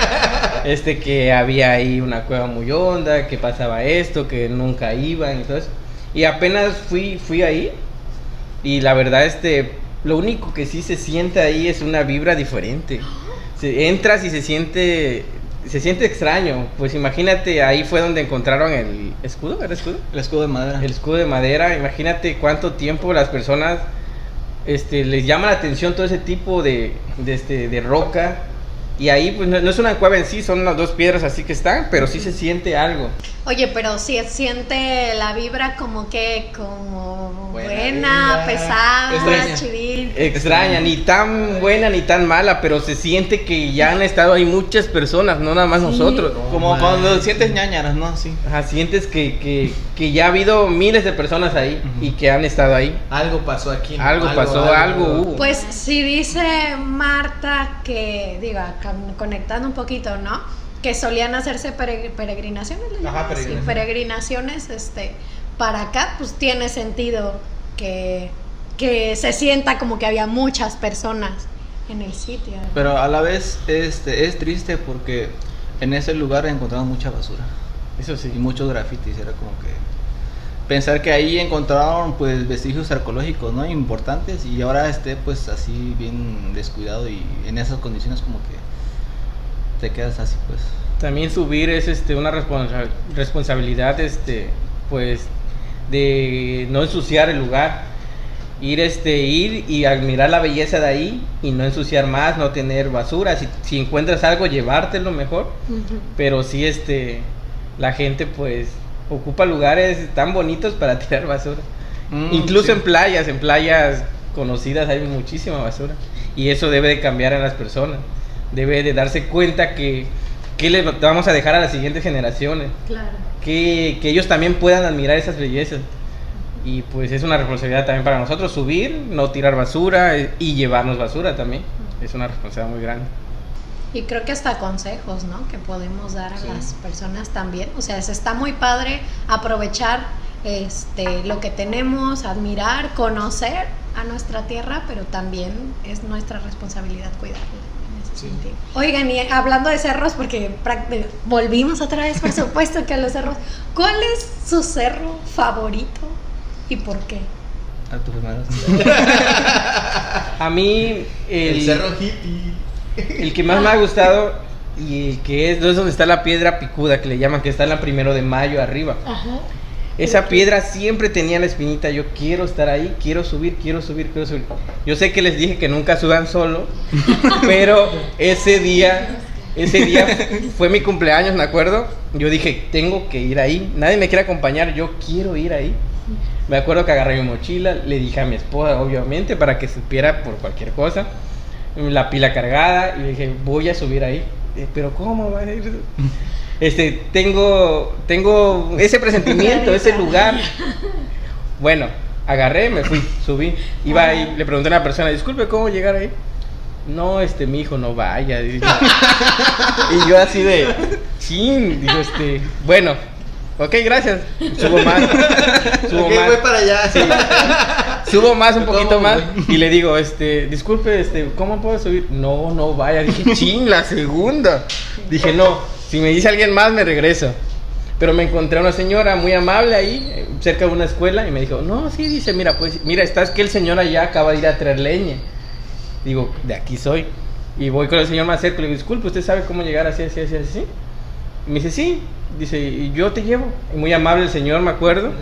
Este que había ahí una cueva muy honda, que pasaba esto, que nunca iban y todo eso. Y apenas fui fui ahí y la verdad este lo único que sí se siente ahí es una vibra diferente. Se, entras y se siente se siente extraño. Pues imagínate, ahí fue donde encontraron el escudo, ¿era escudo? El escudo de madera. El escudo de madera. Imagínate cuánto tiempo las personas este, les llama la atención todo ese tipo de, de, este, de roca. Y ahí, pues no, no es una cueva en sí, son las dos piedras así que están, pero sí se siente algo. Oye, pero si siente la vibra como que, como Buena buena, pesada, Extraña. chidil. Extraña, ni tan buena ni tan mala, pero se siente que ya han estado ahí muchas personas, no nada más Sí. nosotros. Como No cuando sientes ñañaras, ¿no? Sí. Ajá, sientes que, que, que ya ha habido miles de personas ahí Ujú. y que han estado ahí. Algo pasó aquí. ¿no? Algo pasó, algo hubo. Pues si dice Marta que, diga, conectando un poquito, ¿no? Que solían hacerse peregr- peregrinaciones, ¿le Ajá, llaman? Sí, peregrinaciones. peregrinaciones, este, para acá, pues tiene sentido que, que se sienta como que había muchas personas en el sitio. Pero a la vez este, es triste porque en ese lugar encontraron mucha basura Eso sí. y muchos grafitis. Era como que pensar que ahí encontraron pues vestigios arqueológicos, ¿no? Importantes y ahora esté pues así bien descuidado y en esas condiciones como que te quedas así pues. También subir es este una responsa- responsabilidad este pues de no ensuciar el lugar. Ir este ir y admirar la belleza de ahí y no ensuciar más, no tener basura. Si, si encuentras algo llevártelo mejor, Ujú. pero sí este la gente pues ocupa lugares tan bonitos para tirar basura. Mm, Incluso sí. en playas, en playas conocidas hay muchísima basura. Y eso debe de cambiar en las personas. Debe de darse cuenta que, que le vamos a dejar a las siguientes generaciones. Claro. Que, que ellos también puedan admirar esas bellezas. Y pues es una responsabilidad también para nosotros subir, no tirar basura eh, y llevarnos basura también. Es una responsabilidad muy grande. Y creo que hasta consejos, ¿no? Que podemos dar a Sí. las personas también. O sea, se está muy padre aprovechar este, lo que tenemos, admirar, conocer a nuestra tierra, pero también es nuestra responsabilidad cuidarla. Oigan, y hablando de cerros, porque volvimos otra vez, por supuesto, que a los cerros. ¿Cuál es su cerro favorito y por qué? A tus hermanos. A mí, el, hippie. el que más me ha gustado y el que es, es donde está la piedra picuda, que le llaman, que está en la primero de mayo arriba. Ajá. Esa piedra siempre tenía la espinita. Yo quiero estar ahí, quiero subir, quiero subir, quiero subir. Yo sé que les dije que nunca suban solo, pero ese día, ese día fue mi cumpleaños, me acuerdo. Yo dije, tengo que ir ahí. Nadie me quiere acompañar, yo quiero ir ahí. Me acuerdo que agarré mi mochila, le dije a mi esposa, obviamente, para que supiera por cualquier cosa. La pila cargada y le dije, voy a subir ahí. Eh, Pero ¿cómo va a ir? Este, tengo, tengo ese presentimiento, ese lugar. Bueno, agarré, me fui, subí. Iba ahí, le pregunté a una persona, disculpe, ¿cómo llegar ahí? No, este, mi hijo no vaya. Y yo, y yo así de, chin, digo, este, bueno, ok, gracias. Subo más, subo Ok, más. voy para allá. Subo más, un poquito ¿Cómo, más. Y le digo, este, disculpe, este, ¿cómo puedo subir? No, no vaya. Dije, ching, la segunda. Dije, no, si me dice alguien más, me regreso. Pero me encontré a una señora muy amable ahí, cerca de una escuela, y me dijo, no, sí, dice, mira, pues, mira, estás que el señor allá acaba de ir a traer leña. Digo, de aquí soy. Y voy con el señor más cerca, le digo, disculpe, ¿usted sabe cómo llegar así, así, así, así? Y me dice, sí. Dice, y yo te llevo. Y muy amable el señor, me acuerdo.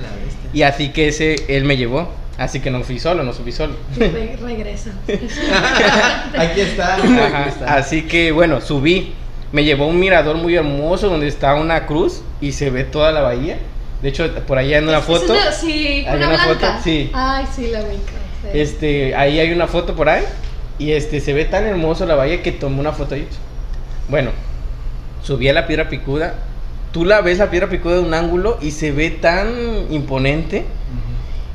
Y así que ese, él me llevó. Así que no fui solo, no subí solo. Re- regresa. Aquí está. Ajá, Aquí está. Así que bueno, subí. Me llevó a un mirador muy hermoso donde está una cruz y se ve toda la bahía. De hecho, por allá en una Es foto. una- sí, ¿Hay una, una blanca. foto? Sí. Ay, sí, la ubico. sí. Este, ahí hay una foto por ahí. Y este, se ve tan hermoso la bahía que tomé una foto ahí. Bueno, subí a la piedra picuda. Tú la ves la piedra picuda de un ángulo y se ve tan imponente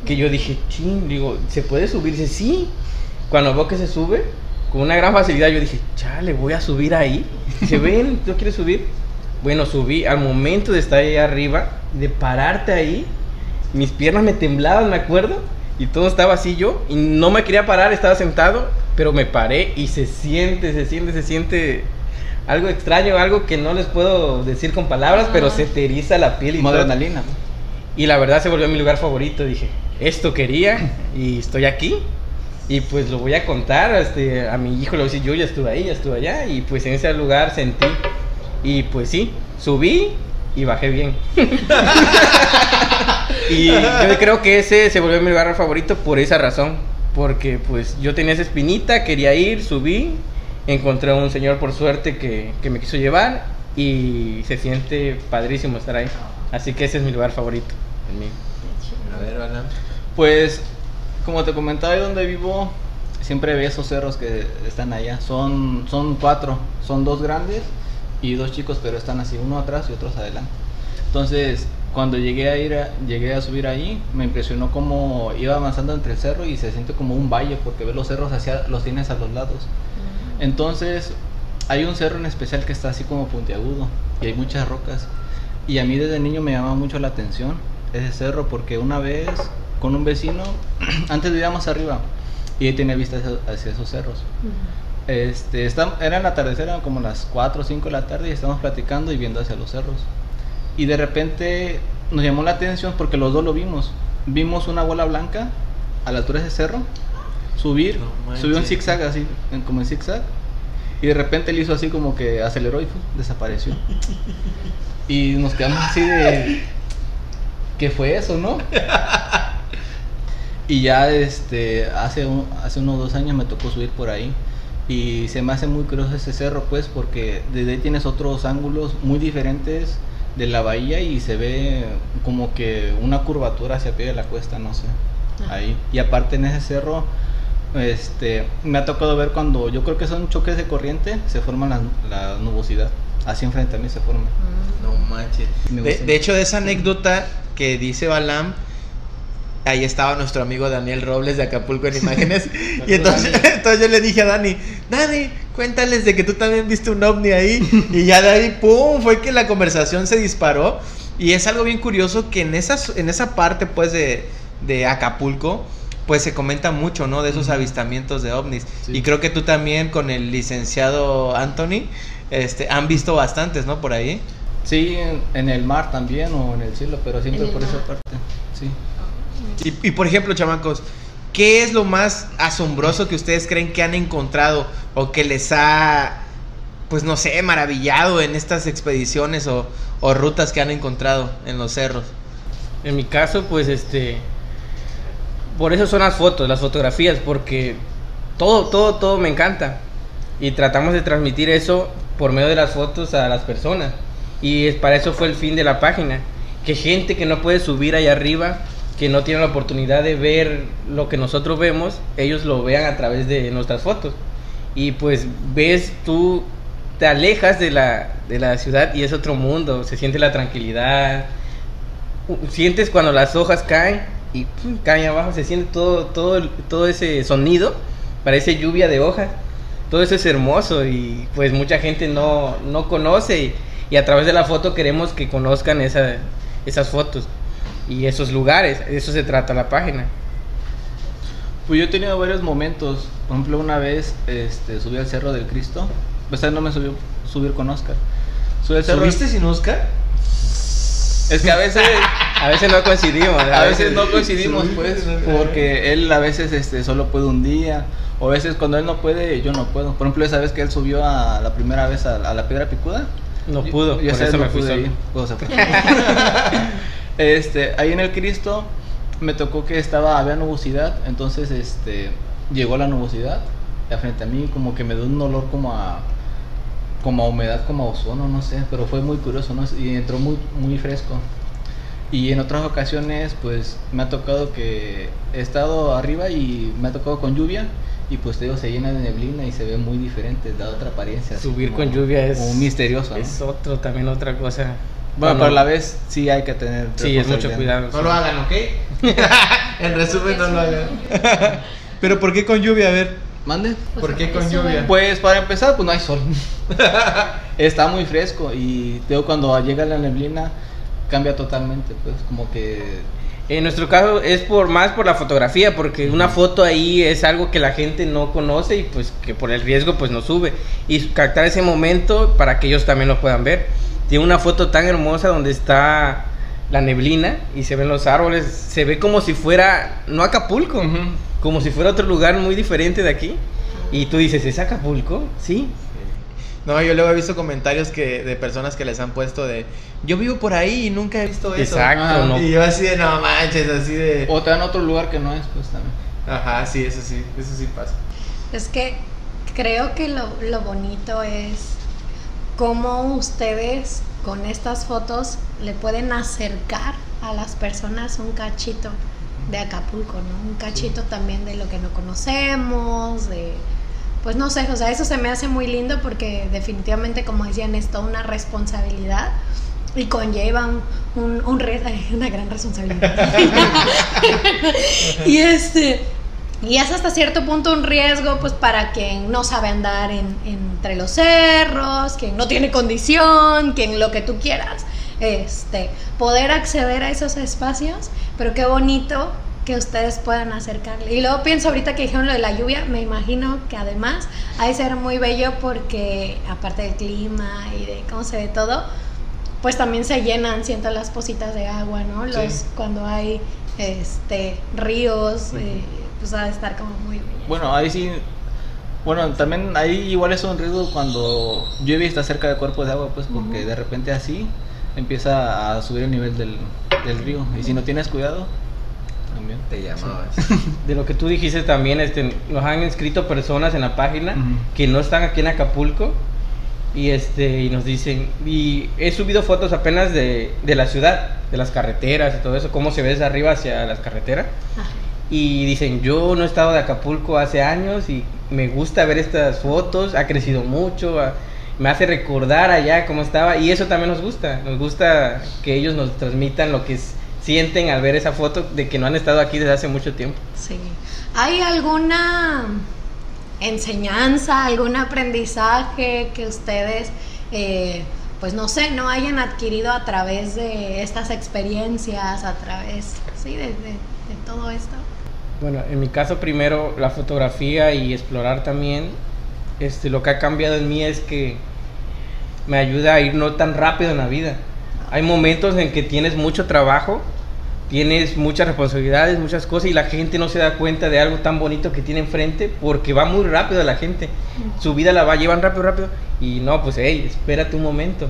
que yo dije, ching, digo, ¿se puede subir? Dice, sí. Cuando veo que se sube, con una gran facilidad, yo dije, chale, voy a subir ahí. Dice, ven, ¿tú quieres subir? Bueno, subí. Al momento de estar ahí arriba, de pararte ahí, mis piernas me temblaban, me acuerdo. Y todo estaba así yo. Y no me quería parar, estaba sentado. Pero me paré y se siente, se siente, se siente algo extraño, algo que no les puedo decir con palabras, pero se te eriza la piel y Como adrenalina. Y la verdad se volvió mi lugar favorito. Dije, esto quería y estoy aquí. Y pues lo voy a contar este, a mi hijo. Le voy a decir, yo ya estuve ahí, ya estuve allá. Y pues en ese lugar sentí. Y pues sí, subí y bajé bien. y yo creo que ese se volvió mi lugar favorito por esa razón. Porque pues yo tenía esa espinita, quería ir, subí. Encontré a un señor por suerte que, que me quiso llevar. Y se siente padrísimo estar ahí. Así que ese es mi lugar favorito. el mío. A ver, Balam. Pues, como te comentaba, ahí donde vivo, siempre ve esos cerros que están allá. Son, son cuatro, son dos grandes y dos chicos, pero están así, uno atrás y otros adelante. Entonces, cuando llegué a ir, a- llegué a subir ahí, me impresionó cómo iba avanzando entre el cerro y se siente como un valle, porque ves los cerros hacia, los tienes a los lados. Entonces, hay un cerro en especial que está así como puntiagudo y hay muchas rocas. Y a mí desde niño me llamaba mucho la atención ese cerro porque una vez con un vecino, antes vivíamos arriba y él tenía vista hacia, hacia esos cerros. Este, estam- era el atardecer, eran como las 4 o 5 de la tarde y estábamos platicando y viendo hacia los cerros. Y de repente nos llamó la atención porque los dos lo vimos. Vimos una bola blanca a la altura de ese cerro subir, No subió en zigzag así, en- como en zigzag. Y de repente él hizo así como que aceleró y desapareció. Y nos quedamos así de. ¿Qué fue eso, no? Y ya este, hace, un- hace unos dos años me tocó subir por ahí. Y se me hace muy curioso ese cerro, pues, porque desde ahí tienes otros ángulos muy diferentes de la bahía y se ve como que una curvatura hacia pie de la cuesta, no sé. Ajá. Ahí. Y aparte en ese cerro, este, me ha tocado ver cuando yo creo que son choques de corriente, se forma la, la nubosidad. Así enfrente a mí se forma. No manches. De, hecho, de esa anécdota que dice Balam, ahí estaba nuestro amigo Daniel Robles de Acapulco en imágenes. y entonces, entonces yo le dije a Dani, Dani, cuéntales de que tú también viste un ovni ahí. Y ya de ahí, ¡pum! Fue que la conversación se disparó. Y es algo bien curioso que en esa, en esa parte, pues, de, de Acapulco, pues se comenta mucho, ¿no? De esos avistamientos de ovnis. Sí. Y creo que tú también con el licenciado Anthony, este, han visto bastantes, ¿no? Por ahí. Sí, en, en el mar también o en el cielo, pero siempre por esa parte. Sí. Y, por ejemplo, chamacos, ¿qué es lo más asombroso que ustedes creen que han encontrado o que les ha, pues no sé, maravillado en estas expediciones o, o rutas que han encontrado en los cerros? En mi caso, pues este. Por eso son las fotos, las fotografías, porque todo, todo, todo me encanta. Y tratamos de transmitir eso por medio de las fotos a las personas. Y para eso fue el fin de la página. Que gente que no puede subir allá arriba, que no tiene la oportunidad de ver lo que nosotros vemos, ellos lo vean a través de nuestras fotos. Y pues ves tú, te alejas de la, de la ciudad y es otro mundo, se siente la tranquilidad, sientes cuando las hojas caen y caen abajo, se siente todo, todo, todo ese sonido, parece lluvia de hojas. Todo eso es hermoso y pues mucha gente no, no conoce y, y a través de la foto queremos que conozcan esa, esas fotos y esos lugares. De eso se trata la página. Pues yo he tenido varios momentos. Por ejemplo, una vez este, subí al Cerro del Cristo. Pues no me subió subir con Oscar. Subí al cerro. ¿Subiste sin Oscar? Es que a veces, A veces no coincidimos. a veces no coincidimos, subiste, pues, porque él a veces este, solo puede un día. O a veces cuando él no puede, yo no puedo. Por ejemplo, esa vez que él subió a la primera vez a, a la piedra picuda. No pudo, yo por eso no me fui solo. este, ahí en el Cristo me tocó que estaba, había nubosidad, entonces este, llegó la nubosidad y a frente a mí como que me dio un olor como a, como a humedad, como a ozono, no sé, pero fue muy curioso, ¿no? Y entró muy, muy fresco. Y en otras ocasiones, pues me ha tocado que he estado arriba y me ha tocado con lluvia. Y pues te digo, se llena de neblina y se ve muy diferente, da otra apariencia. Subir con lluvia es como misterioso. ¿no? Es otro, también otra cosa. Bueno, pero a la vez sí hay que tener. Sí, es mucho cuidado. No lo hagan, ¿ok? en resumen, no lo hagan. Pero ¿por qué con lluvia? A ver, ¿Mande? ¿por qué con lluvia? Pues para empezar, pues no hay sol. Está muy fresco y te digo, cuando llega la neblina cambia totalmente, pues como que En nuestro caso es por más por la fotografía, porque una foto ahí es algo que la gente no conoce y pues que por el riesgo pues no sube. Y captar ese momento para que ellos también lo puedan ver. Tiene una foto tan hermosa donde está la neblina y se ven los árboles, se ve como si fuera, no Acapulco, como si fuera otro lugar muy diferente de aquí. Y tú dices, ¿es Acapulco? Sí. No, yo luego he visto comentarios que de personas que les han puesto de yo vivo por ahí y nunca he visto eso. Exacto, Ah, no. Y yo así de no manches, así de o te dan otro lugar que no es, pues también. Ajá, sí, eso sí, eso sí pasa. Es que creo que lo, lo bonito es cómo ustedes con estas fotos le pueden acercar a las personas un cachito de Acapulco, ¿no? Un cachito también de lo que no conocemos, de... Pues no sé, o sea, eso se me hace muy lindo porque definitivamente, como decían, es toda una responsabilidad y conlleva un, un, un re- una gran responsabilidad. y este... Y es hasta cierto punto un riesgo, pues, para quien no sabe andar en- entre los cerros, quien no tiene condición, quien lo que tú quieras, este, poder acceder a esos espacios, pero qué bonito que ustedes puedan acercarle. Y luego pienso ahorita que dijeron lo de la lluvia, me imagino que además ha de ser muy bello porque aparte del clima y de cómo se ve todo, pues también se llenan, siento las positas de agua, ¿no? Los, Sí. Cuando hay este ríos, eh, pues ha de estar como muy bello. Bueno, ahí sí. Bueno, también ahí igual es un riesgo cuando llueve y está cerca de cuerpos de agua, pues porque de repente así empieza a subir el nivel del, del río. Y si no tienes cuidado, también. Te llamabas. De lo que tú dijiste también, este, nos han escrito personas en la página Ujú. que no están aquí en Acapulco y este y nos dicen y he subido fotos apenas de, de la ciudad, de las carreteras y todo eso, cómo se ve desde arriba hacia las carreteras Ajá. Y dicen yo no he estado de Acapulco hace años y me gusta ver estas fotos, ha crecido mucho, me hace recordar allá cómo estaba y eso también nos gusta, nos gusta que ellos nos transmitan lo que sienten al ver esa foto de que no han estado aquí desde hace mucho tiempo. Sí. ¿Hay alguna enseñanza, algún aprendizaje que ustedes, eh, pues no sé, no hayan adquirido a través de estas experiencias, a través, sí, de todo esto? Bueno, en mi caso primero la fotografía y explorar también, este, lo que ha cambiado en mí es que me ayuda a ir no tan rápido en la vida. Hay momentos en que tienes mucho trabajo, tienes muchas responsabilidades, muchas cosas y la gente no se da cuenta de algo tan bonito que tiene enfrente porque va muy rápido la gente. Su vida la va llevan rápido, rápido y no, pues hey, espérate un momento.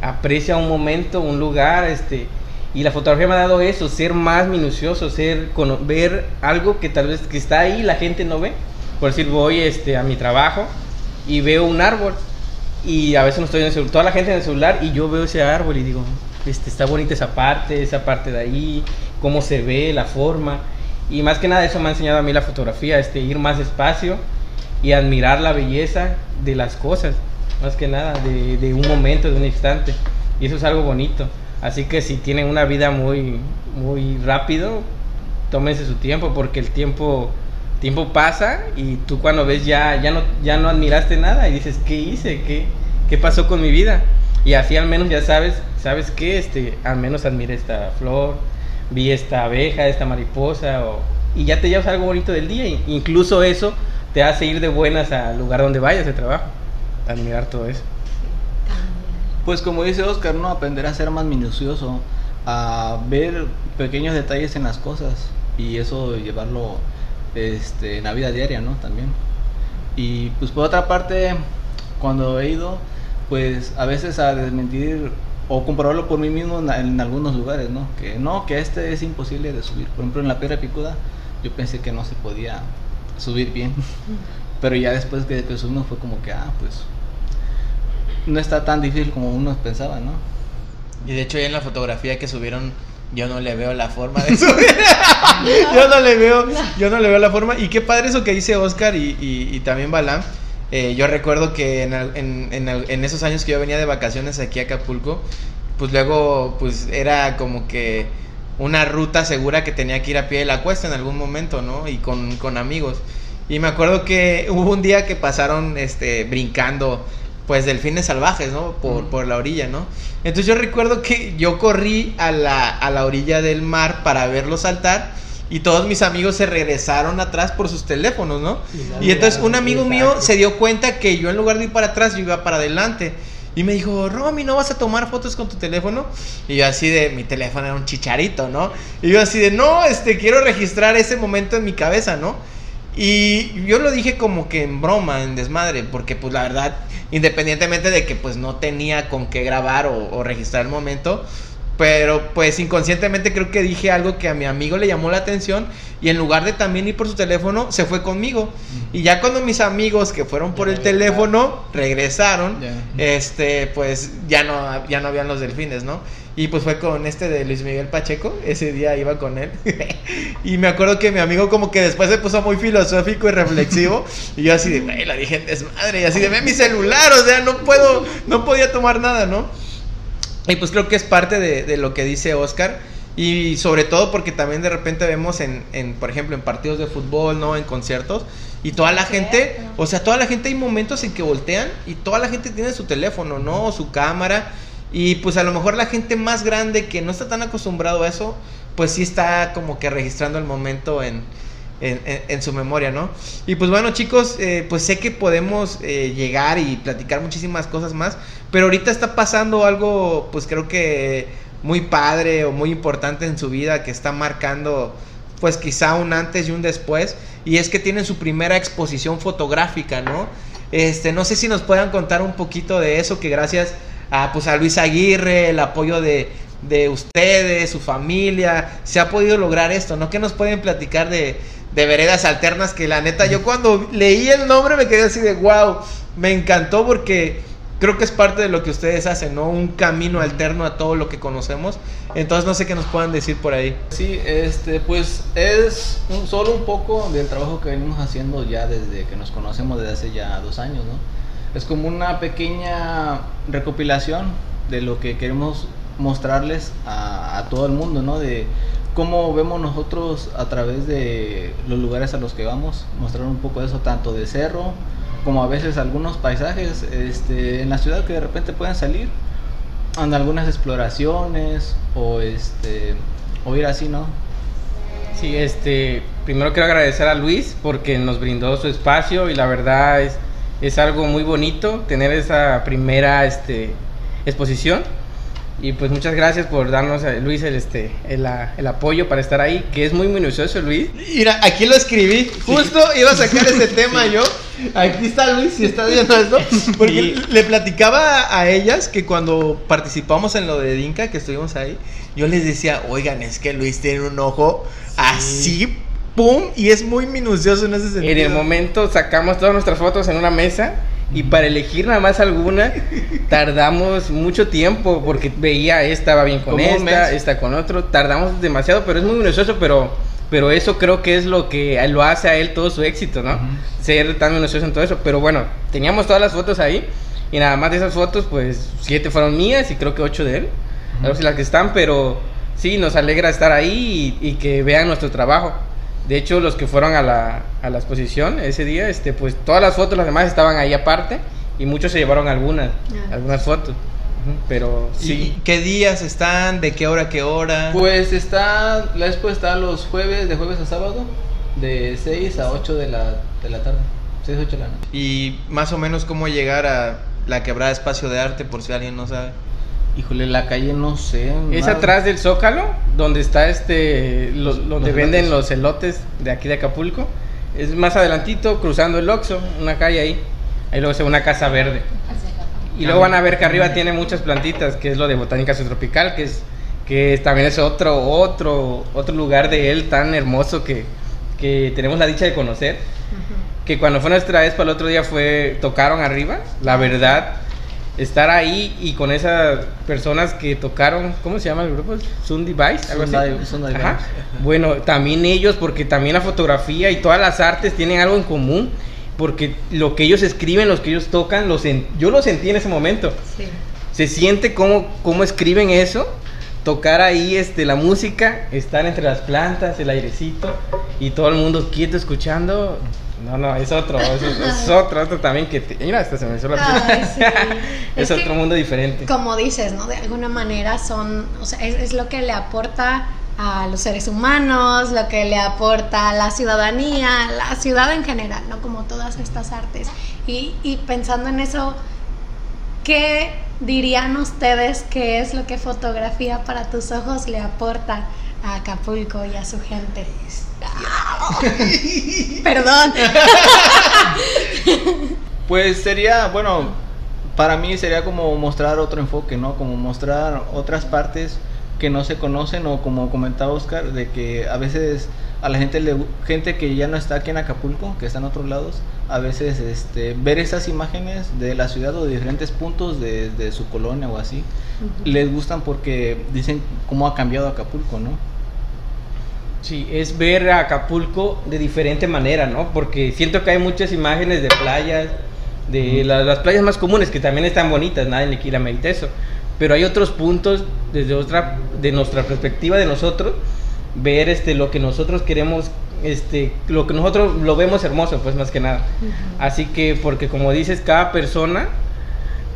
Aprecia un momento, un lugar, este y la fotografía me ha dado eso, ser más minucioso, ser ver algo que tal vez que está ahí la gente no ve. Por decir, voy este a mi trabajo y veo un árbol y a veces no estoy en el celular, toda la gente en el celular y yo veo ese árbol y digo, este, está bonita esa parte, esa parte de ahí, cómo se ve, la forma. Y más que nada eso me ha enseñado a mí la fotografía, este, ir más despacio y admirar la belleza de las cosas, más que nada, de, de un momento, de un instante. Y eso es algo bonito. Así que si tienen una vida muy, muy rápido, tómense su tiempo porque el tiempo tiempo pasa y tú cuando ves ya, ya, no, ya no admiraste nada y dices, ¿qué hice? ¿Qué, ¿Qué pasó con mi vida? Y así al menos ya sabes, ¿sabes qué? Este, al menos admiré esta flor, vi esta abeja, esta mariposa, y ya te llevas algo bonito del día. Incluso eso te hace ir de buenas al lugar donde vayas de trabajo, admirar todo eso. Pues como dice Oscar, ¿no? Aprender a ser más minucioso, a ver pequeños detalles en las cosas y eso llevarlo este, en la vida diaria, ¿no? También. Y pues por otra parte, cuando he ido, pues a veces a desmentir o comprobarlo por mí mismo en, algunos lugares, ¿no? Que no, que este es imposible de subir. Por ejemplo, en la piedra picuda, yo pensé que no se podía subir bien. Pero ya después que, que subimos fue como que, ah, pues no está tan difícil como uno pensaba, ¿no? Y de hecho ya en la fotografía que subieron yo no le veo la forma de subir. yo no le veo, yo no le veo la forma. Y qué padre eso que dice Oscar y, y, también Balam. Eh, yo recuerdo que en, en, en, en, esos años que yo venía de vacaciones aquí a Acapulco, pues luego pues era como que una ruta segura que tenía que ir a pie de la cuesta en algún momento, ¿no? Y con, con amigos. Y me acuerdo que hubo un día que pasaron este, brincando pues delfines salvajes, ¿no? Por, por la orilla, ¿no? Entonces yo recuerdo que yo corrí a la, a la orilla del mar para verlo saltar y todos mis amigos se regresaron atrás por sus teléfonos, ¿no? Y, entonces un amigo mío se dio cuenta que yo en lugar de ir para atrás, yo iba para adelante. Y me dijo, Romy, ¿no vas a tomar fotos con tu teléfono? Y yo así de, mi teléfono era un chicharito, ¿no? Y yo así de, no, este, quiero registrar ese momento en mi cabeza, ¿no? Y yo lo dije como que en broma, en desmadre, porque pues la verdad, independientemente de que pues no tenía con qué grabar o, registrar el momento, pero pues inconscientemente creo que dije algo que a mi amigo le llamó la atención y en lugar de también ir por su teléfono, se fue conmigo. Y ya cuando mis amigos que fueron por el teléfono regresaron, este pues ya no ya no habían los delfines, ¿no? Y pues fue con este de Luis Miguel Pacheco, ese día iba con él. y me acuerdo que mi amigo como que después se puso muy filosófico y reflexivo. y yo así de, güey, la dije desmadre. Y así de, ve mi celular, o sea, no puedo, no podía tomar nada, ¿no? Y pues creo que es parte de, de lo que dice Oscar. Y sobre todo porque también de repente vemos en, en, por ejemplo, en partidos de fútbol, ¿no? En conciertos. Y toda la gente, o sea, toda la gente hay momentos en que voltean y toda la gente tiene su teléfono, ¿no? O su cámara. Y pues a lo mejor la gente más grande que no está tan acostumbrado a eso, pues sí está como que registrando el momento en, en, su memoria, ¿no? Y pues bueno chicos, eh, pues sé que podemos eh, llegar y platicar muchísimas cosas más, pero ahorita está pasando algo, pues creo que muy padre o muy importante en su vida que está marcando pues quizá un antes y un después y es que tienen su primera exposición fotográfica, ¿no? Este, no sé si nos puedan contar un poquito de eso que gracias a, pues a Luis Aguirre, el apoyo de, de ustedes, su familia, se ha podido lograr esto, ¿no? ¿Qué nos pueden platicar de, de veredas alternas? Que la neta, yo cuando leí el nombre me quedé así de wow, me encantó porque creo que es parte de lo que ustedes hacen, ¿no? Un camino alterno a todo lo que conocemos. Entonces no sé qué nos puedan decir por ahí. Sí, este, pues es un, solo un poco del trabajo que venimos haciendo ya desde que nos conocemos desde hace ya dos años, ¿no? Es como una pequeña recopilación de lo que queremos mostrarles a, todo el mundo, ¿no? De cómo vemos nosotros a través de los lugares a los que vamos, mostrar un poco de eso, tanto de cerro como a veces algunos paisajes este, en la ciudad que de repente pueden salir, en algunas exploraciones o, este, o ir así, ¿no? Sí, este, primero quiero agradecer a Luis porque nos brindó su espacio y la verdad es, es algo muy bonito tener esa primera este, exposición. Y pues muchas gracias por darnos, a Luis, el, este, el, a- el apoyo para estar ahí, que es muy minucioso, Luis. Mira, aquí lo escribí. Justo iba a sacar ese tema yo. Aquí está Luis, si estás viendo esto. Porque le platicaba a ellas que cuando participamos en lo de Dinka, que estuvimos ahí, yo les decía, oigan, es que Luis tiene un ojo así, pum, y es muy minucioso en ese sentido. En el momento sacamos todas nuestras fotos en una mesa y para elegir nada más alguna tardamos mucho tiempo porque veía esta va bien con esta, esta con otro, tardamos demasiado, pero es muy minucioso, pero pero eso creo que es lo que lo hace a él todo su éxito, ¿no? Ser tan minucioso en todo eso, pero bueno, teníamos todas las fotos ahí y nada más de esas fotos pues siete fueron mías y creo que ocho de él, algo así las que están, pero sí, nos alegra estar ahí y, y que vean nuestro trabajo. De hecho, los que fueron a la, a la exposición ese día, este, pues todas las fotos, las demás estaban ahí aparte y muchos se llevaron algunas, Ah. algunas fotos. Pero Sí. sí, ¿Qué días están? ¿De qué hora a qué hora? Pues está, la expo está los jueves, de jueves a sábado, de 6 a 8 de la, de la tarde. 6 a 8 de la noche. Y más o menos cómo llegar a la quebrada espacio de arte, por si alguien no sabe. Híjole, la calle no sé. es nada. atrás del Zócalo, donde está este, lo- donde Los venden elotes. los elotes de aquí de Acapulco. Es más adelantito, cruzando el Oxxo, una calle ahí. Ahí luego se ve una casa verde. Y luego van a ver que arriba tiene muchas plantitas, que es lo de botánica subtropical, que es que también es otro otro otro lugar de él tan hermoso que, que tenemos la dicha de conocer. Que cuando fue nuestra vez para el otro día fue tocaron arriba, la verdad estar ahí y con esas personas que tocaron, ¿cómo se llama el grupo? Sun Device, algo así. Ajá. Bueno, también ellos porque también la fotografía y todas las artes tienen algo en común. Porque lo que ellos escriben, los que ellos tocan, los yo lo sentí en ese momento Sí. se siente cómo, cómo escriben eso, tocar ahí este, la música, estar entre las plantas, el airecito y todo el mundo quieto escuchando. No, no, es otro, es, es otro, otro también que... te- mira, hasta se me hizo la piel. Ay, sí. es, Es que- otro mundo diferente. Como dices, ¿no? De alguna manera son, o sea, es, es lo que le aporta a los seres humanos, lo que le aporta a la ciudadanía, la ciudad en general, ¿no? Como todas estas artes. Y, y pensando en eso, ¿qué dirían ustedes que es lo que fotografía para tus ojos le aporta a Acapulco y a su gente? Perdón. Pues sería, bueno, para mí sería como mostrar otro enfoque, ¿no? Como mostrar otras partes que no se conocen o como comentaba Oscar, de que a veces a la gente le gente que ya no está aquí en Acapulco, que está en otros lados, a veces este ver esas imágenes de la ciudad o de diferentes puntos de, de su colonia o así, les gustan porque dicen cómo ha cambiado Acapulco, ¿no? Sí, es ver a Acapulco de diferente manera, ¿no? Porque siento que hay muchas imágenes de playas, de la- las playas más comunes, que también están bonitas, nadie le quiere merita eso. Pero hay otros puntos desde otra, de nuestra perspectiva de nosotros, ver este, lo que nosotros queremos, este, lo que nosotros lo vemos hermoso, pues más que nada. Así que, porque como dices, cada persona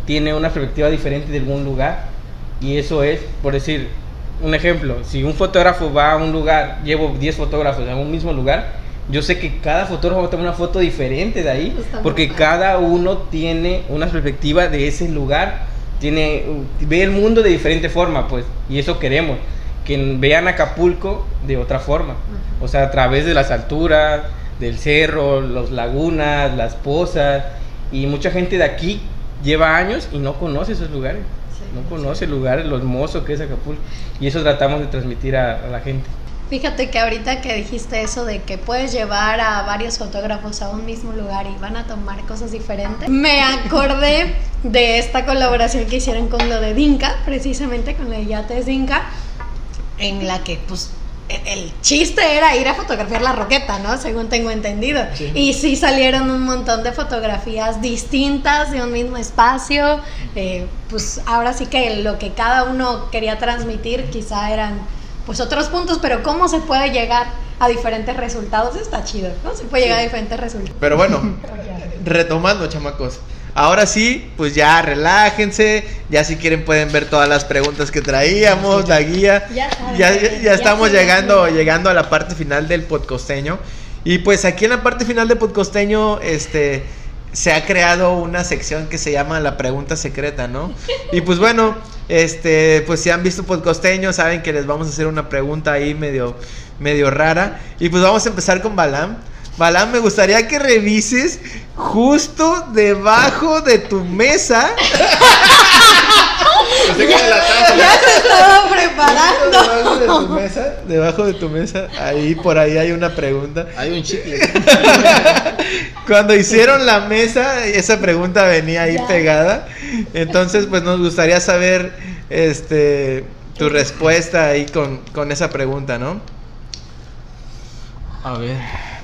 tiene una perspectiva diferente de algún lugar. Y eso es, por decir, un ejemplo, si un fotógrafo va a un lugar, llevo 10 fotógrafos a un mismo lugar, yo sé que cada fotógrafo va a tomar una foto diferente de ahí, porque cada uno tiene una perspectiva de ese lugar, tiene, ve el mundo de diferente forma, pues, y eso queremos, que vean Acapulco de otra forma, o sea, a través de las alturas, del cerro, las lagunas, las pozas, y mucha gente de aquí lleva años y no conoce esos lugares. No conoce el lugar, lo hermoso que es Acapulco. Y eso tratamos de transmitir a, la gente. Fíjate que ahorita que dijiste eso de que puedes llevar a varios fotógrafos a un mismo lugar y van a tomar cosas diferentes, me acordé de esta colaboración que hicieron con lo de Dinka, precisamente con la de Yates Dinka, en la que pues el chiste era ir a fotografiar la roqueta, ¿no? Según tengo entendido. Y sí salieron un montón de fotografías distintas de un mismo espacio. eh, pues ahora sí que lo que cada uno quería transmitir quizá eran pues otros puntos, pero cómo se puede llegar a diferentes resultados está chido. ¿Cómo se puede llegar a diferentes resultados? Pero bueno, retomando, chamacos. Ahora sí, pues ya relájense, ya si quieren pueden ver todas las preguntas que traíamos, la guía. Ya saben, Ya, ya- ya ya estamos llegando, llegando a la parte final del podcosteño. Y pues aquí en la parte final del podcosteño, este se ha creado una sección que se llama la pregunta secreta, ¿no? Y pues bueno, este, pues si han visto podcosteño, saben que les vamos a hacer una pregunta ahí medio, medio rara. Y pues vamos a empezar con Balam. Balam, me gustaría que revises justo debajo de tu mesa. Ya se estaba preparando. Debajo de tu mesa, debajo de tu mesa, ahí por ahí hay una pregunta. Hay un chicle. Cuando hicieron la mesa, esa pregunta venía ahí Ya. pegada. Entonces, pues nos gustaría saber este tu respuesta ahí con, con esa pregunta, ¿no? A ver,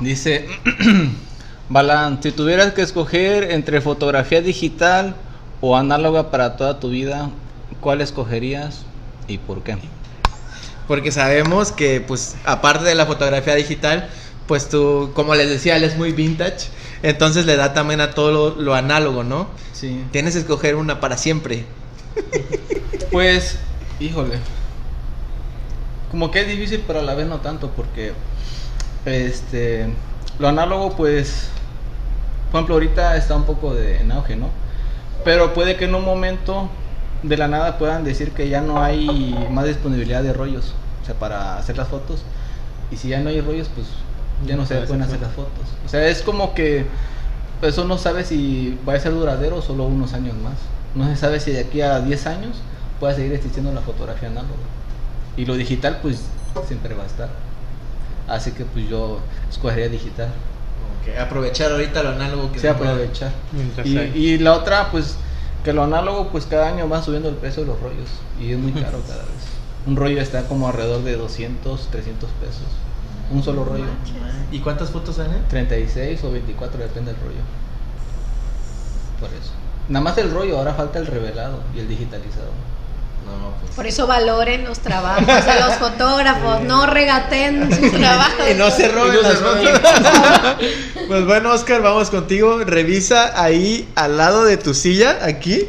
dice Balan, si tuvieras que escoger entre fotografía digital o análoga para toda tu vida, ¿cuál escogerías y por qué? Porque sabemos que, pues, aparte de la fotografía digital, pues tú, como les decía, él es muy vintage. Entonces le da también a todo lo, lo análogo, ¿no? Sí. Tienes que escoger una para siempre. Pues, híjole. Como que es difícil, pero a la vez no tanto, porque este lo análogo, pues, por ejemplo, ahorita está un poco de en auge, ¿no? Pero puede que en un momento de la nada puedan decir que ya no hay más disponibilidad de rollos, o sea, para hacer las fotos. Y si ya no hay rollos, pues ya no se puede pueden hacer hacer las fotos. O sea, es como que eso no sabe si va a ser duradero o solo unos años más. No se sabe si de aquí a 10 años pueda seguir existiendo la fotografía análoga. Y lo digital, pues siempre va a estar. Así que, pues yo escogería digital. Que aprovechar ahorita lo análogo que Sí, se aprovechar. Mientras Y, y la otra, pues que lo análogo, pues cada año va subiendo el precio de los rollos. Y es muy caro cada vez. Un rollo está como alrededor de 200, 300 pesos. Un solo rollo. ¿Y cuántas fotos salen? 36 o 24, depende del rollo. Por eso. Nada más el rollo, ahora falta el revelado y el digitalizado. No, pues. Por eso valoren los trabajos de los fotógrafos, no regaten sus trabajos. Y no se roben no se las fotos. pues bueno, Oscar, vamos contigo. Revisa ahí al lado de tu silla, aquí.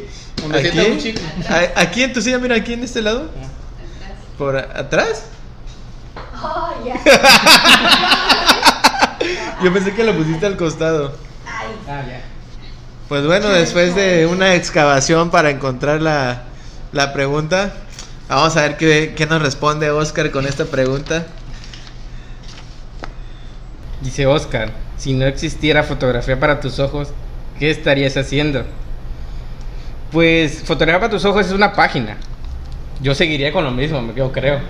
Aquí, aquí en tu silla, mira, aquí en este lado. Por atrás. Oh, ya. Yo pensé que lo pusiste al costado. Ah, ya. Pues bueno, después de una excavación para encontrar la, la pregunta, vamos a ver qué, qué nos responde Oscar con esta pregunta. Dice Oscar, si no existiera fotografía para tus ojos, ¿qué estarías haciendo? Pues fotografía para tus ojos es una página. Yo seguiría con lo mismo, yo creo.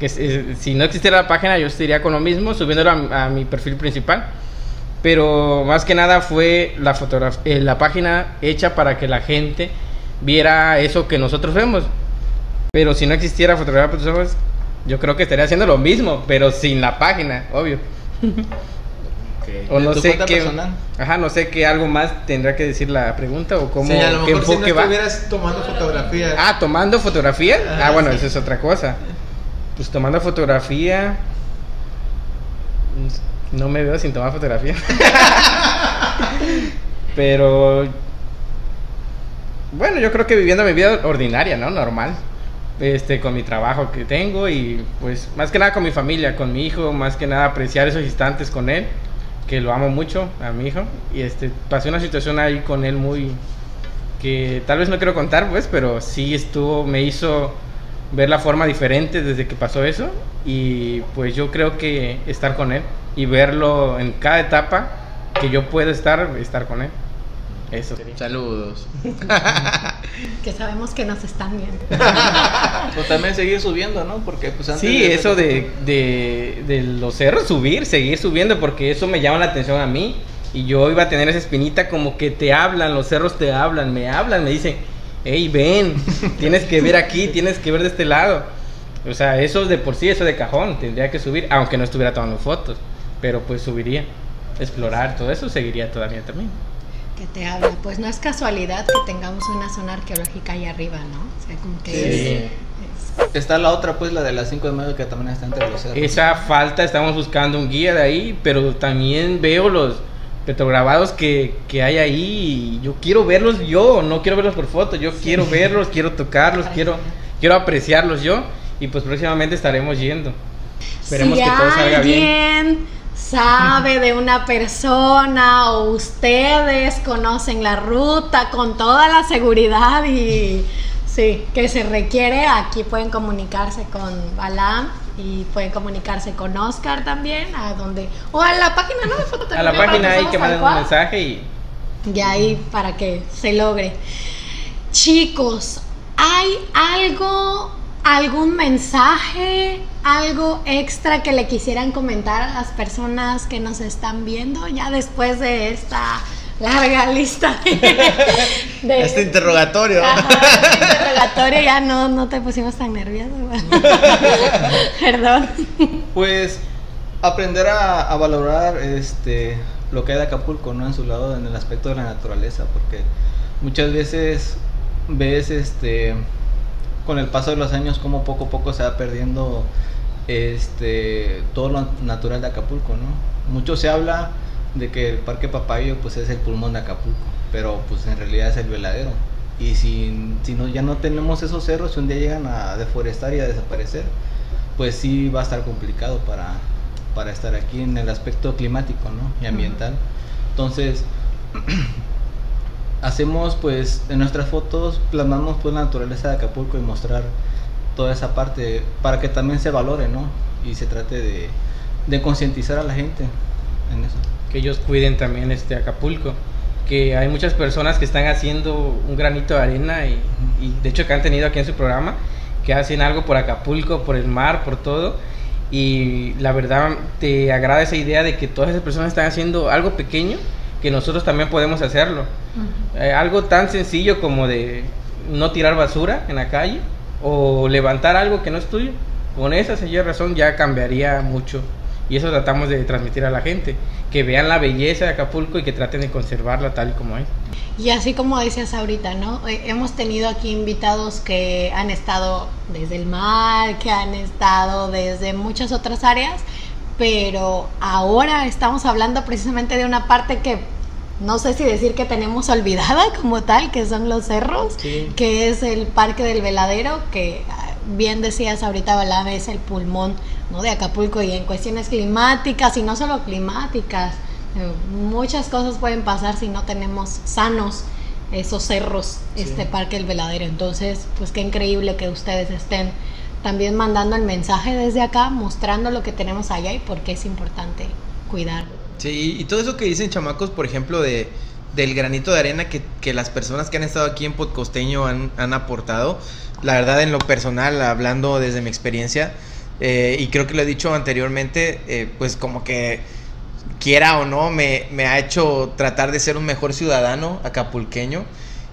Que si- no existiera la página, yo seguiría con lo mismo, subiéndolo a, mi perfil principal. Pero más que nada fue la, eh, la página hecha para que la gente viera eso que nosotros vemos. Pero si no existiera fotografía para tus ojos, yo creo que estaría haciendo lo mismo, pero sin la página, obvio. O ¿En no sé qué. personal? Ajá, no sé qué algo más tendrá que decir la pregunta o cómo Sí, a lo qué mejor si no estuvieras tomando fotografías. Ah, tomando fotografía. Ah, bueno, sí. esa es otra cosa. Pues tomando fotografía. mm, No me veo sin tomar fotografía. Pero. Bueno, yo creo que viviendo mi vida ordinaria, ¿no? Normal. Este, con mi trabajo que tengo y pues más que nada con mi familia, con mi hijo, más que nada apreciar esos instantes con él, que lo amo mucho a mi hijo. Y este, pasé una situación ahí con él muy, que tal vez no quiero contar, pues, pero sí estuvo, me hizo ver la forma diferente desde que pasó eso y pues yo creo que estar con él y verlo en cada etapa que yo puedo estar, estar con él. Eso sería. Saludos. Que sabemos que nos están viendo. Pues también seguir subiendo, ¿no? Porque pues antes Sí, de- eso de, de, de los cerros, subir, seguir subiendo, porque eso me llama la atención a mí. Y yo iba a tener esa espinita como que te hablan, los cerros te hablan, me hablan, me dicen, hey, ven, tienes que ver aquí, tienes que ver de este lado. O sea, eso de por sí, eso de cajón, tendría que subir, aunque no estuviera tomando fotos, pero pues subiría, explorar, todo eso seguiría todavía también. Que te habla. Pues no es casualidad que tengamos una zona arqueológica ahí arriba, ¿no? O sea, como que Sí. es- Está la otra, pues la de las 5 de mayo que también está entre los cerros. Esa falta, estamos buscando un guía de ahí, pero también veo los, petrograbados que, que hay ahí y yo quiero verlos yo, no quiero verlos por foto, yo quiero verlos, quiero tocarlos, quiero, quiero apreciarlos yo y pues próximamente estaremos yendo. Esperemos si que todo salga bien. Sabe de una persona o ustedes conocen la ruta con toda la seguridad y sí, que se requiere, aquí pueden comunicarse con Balam y pueden comunicarse con Oscar también, a donde o a la página no de A la página ahí que manden un mensaje y Y ahí para que se logre. Chicos, ¿hay algo, algún mensaje, algo extra que le quisieran comentar a las personas que nos están viendo ya después de esta larga lista de, de- Este interrogatorio. Ajá, este interrogatorio ya no, no te pusimos tan nervioso. Perdón. Pues aprender a, a valorar este lo que hay de Acapulco, ¿no? En su lado, en el aspecto de la naturaleza, porque muchas veces ves este con el paso de los años como poco a poco se va perdiendo este todo lo natural de Acapulco, ¿no? Mucho se habla de que el Parque Papayo pues es el pulmón de Acapulco, pero pues en realidad es el veladero. Y si, si no, ya no tenemos esos cerros, si un día llegan a deforestar y a desaparecer, pues sí va a estar complicado para, para estar aquí en el aspecto climático ¿no? y ambiental. Entonces, hacemos pues en nuestras fotos, plasmamos pues la naturaleza de Acapulco y mostrar toda esa parte para que también se valore, ¿no? Y se trate de, de concientizar a la gente en eso. que ellos cuiden también este Acapulco. Que hay muchas personas que están haciendo un granito de arena y, y de hecho que han tenido aquí en su programa, que hacen algo por Acapulco, por el mar, por todo. Y la verdad te agrada esa idea de que todas esas personas están haciendo algo pequeño, que nosotros también podemos hacerlo. Eh, algo tan sencillo como de no tirar basura en la calle o levantar algo que no es tuyo. Con esa sencilla razón ya cambiaría mucho. Y eso tratamos de transmitir a la gente, que vean la belleza de Acapulco y que traten de conservarla tal como es. Y así como decías ahorita, ¿no? Eh, hemos tenido aquí invitados que han estado desde el mar, que han estado desde muchas otras áreas, pero ahora estamos hablando precisamente de una parte que no sé si decir que tenemos olvidada como tal, que son los cerros, Sí. que es el Parque del Veladero, que ah, bien decías ahorita, Balame, es el pulmón ¿no? de Acapulco y en cuestiones climáticas y no solo climáticas, eh, muchas cosas pueden pasar si no tenemos sanos esos cerros, este Parque del Veladero. Entonces, pues qué increíble que ustedes estén también mandando el mensaje desde acá, mostrando lo que tenemos allá y por qué es importante cuidar. Sí, y todo eso que dicen chamacos, por ejemplo, de del granito de arena que, que las personas que han estado aquí en Podcosteño han, han aportado, la verdad en lo personal, hablando desde mi experiencia, eh, y creo que lo he dicho anteriormente, eh, pues como que quiera o no, me, me ha hecho tratar de ser un mejor ciudadano acapulqueño.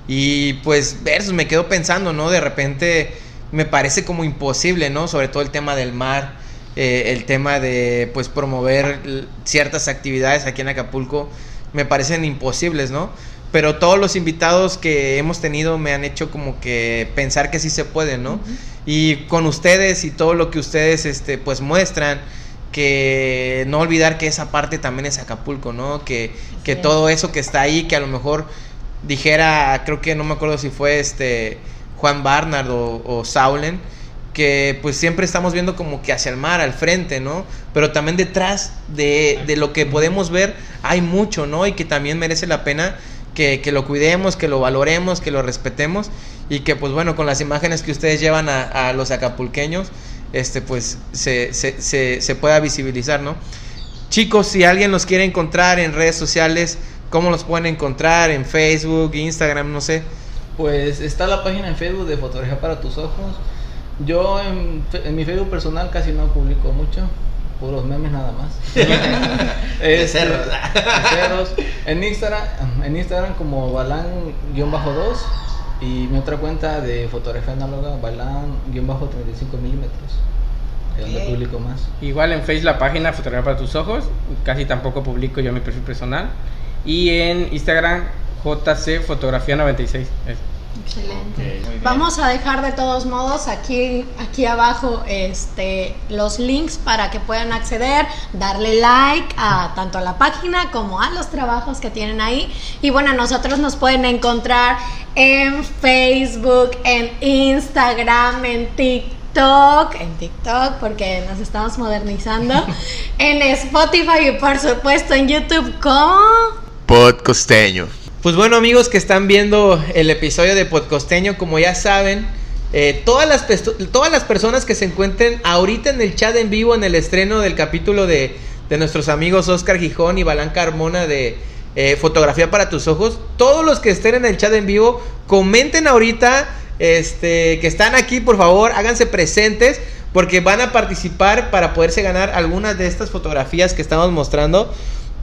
Y pues, versus, me quedo pensando, ¿no? De repente me parece como imposible, ¿no? Sobre todo el tema del mar, eh, el tema de, pues, promover ciertas actividades aquí en Acapulco, me parecen imposibles, ¿no? Pero todos los invitados que hemos tenido me han hecho como que pensar que sí se puede, ¿no? Y con ustedes y todo lo que ustedes, este, pues, muestran, que no olvidar que esa parte también es Acapulco, ¿no? Que, que todo eso que está ahí, que a lo mejor dijera, creo que no me acuerdo si fue este Juan Barnard o, o Saulen, que pues siempre estamos viendo como que hacia el mar, al frente, ¿no? Pero también detrás de, de lo que podemos ver hay mucho, ¿no? Y que también merece la pena que, que lo cuidemos, que lo valoremos, que lo respetemos y que pues bueno, con las imágenes que ustedes llevan a, los acapulqueños, este pues se, se, se, se pueda visibilizar, ¿no? Chicos, si alguien los quiere encontrar en redes sociales, ¿cómo los pueden encontrar? En Facebook, Instagram, no sé. Pues está la página en Facebook de Fotografía para tus ojos. Yo en, en mi Facebook personal casi no publico mucho, puros memes nada más. De Este, cerros. de cerros. En Instagram, en Instagram como Balán-2 y mi otra cuenta de fotografía análoga Balán-35 milímetros. Es donde publico más. Igual en Facebook la página Fotografía para tus ojos, casi tampoco publico yo mi perfil personal. Y en Instagram JC Fotografía 96. es. Excelente. Vamos a dejar de todos modos aquí, aquí abajo este, los links para que puedan acceder, darle like a tanto a la página como a los trabajos que tienen ahí. Y bueno, nosotros nos pueden encontrar en Facebook, en Instagram, en TikTok, en TikTok porque nos estamos modernizando, en Spotify y por supuesto en YouTube como... Podcosteño. Pues bueno amigos que están viendo el episodio de Podcosteño, como ya saben, eh, todas, las todas las personas que se encuentren ahorita en el chat en vivo en el estreno del capítulo de, de nuestros amigos Oscar Gijón y Balán Carmona de eh, Fotografía para tus ojos, todos los que estén en el chat en vivo, comenten ahorita este, que están aquí, por favor, háganse presentes porque van a participar para poderse ganar algunas de estas fotografías que estamos mostrando.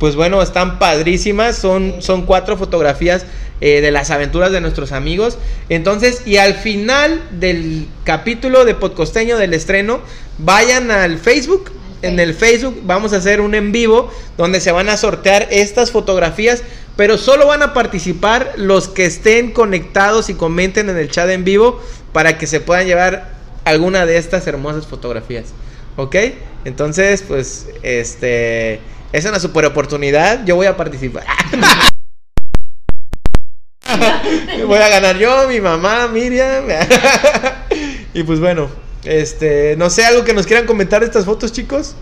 Pues bueno, están padrísimas. Son, son cuatro fotografías eh, de las aventuras de nuestros amigos. Entonces, y al final del capítulo de Podcosteño del estreno, vayan al Facebook. En el Facebook vamos a hacer un en vivo donde se van a sortear estas fotografías, pero solo van a participar los que estén conectados y comenten en el chat en vivo para que se puedan llevar alguna de estas hermosas fotografías. ¿Ok? Entonces, pues, este... Es una super oportunidad. Yo voy a participar. voy a ganar yo, mi mamá, Miriam. y pues bueno, este, no sé, algo que nos quieran comentar de estas fotos, chicos.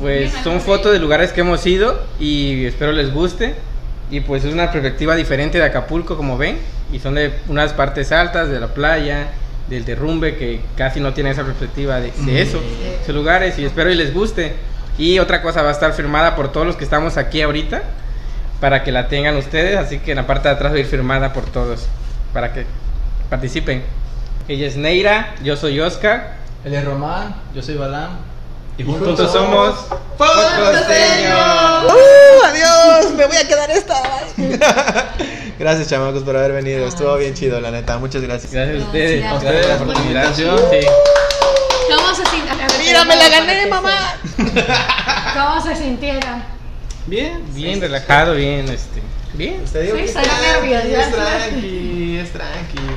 Pues son fotos de lugares que hemos ido y espero les guste. Y pues es una perspectiva diferente de Acapulco, como ven. Y son de unas partes altas de la playa, del derrumbe, que casi no tiene esa perspectiva de, de eso, esos lugares. Y espero y les guste. Y otra cosa va a estar firmada por todos los que estamos aquí ahorita, para que la tengan ustedes. Así que en la parte de atrás va a ir firmada por todos, para que participen. Ella es Neira, yo soy Oscar. Él es Román, yo soy Balam. Y juntos somos Podcosteño. ¡Uh! ¡Adiós! Me voy a quedar esta. gracias, chamacos, por haber venido. Estuvo bien chido, la neta. Muchas gracias. Gracias a ustedes. Gracias. Gracias por la Por la invitación. Sí. ¿Cómo se sintieron? Mira, me la gané, mamá. ¿Cómo se sintieron? Bien, Bien relajado, bien, este, bien. Te digo Sí, que está es tranqui. Es tranqui, es tranqui.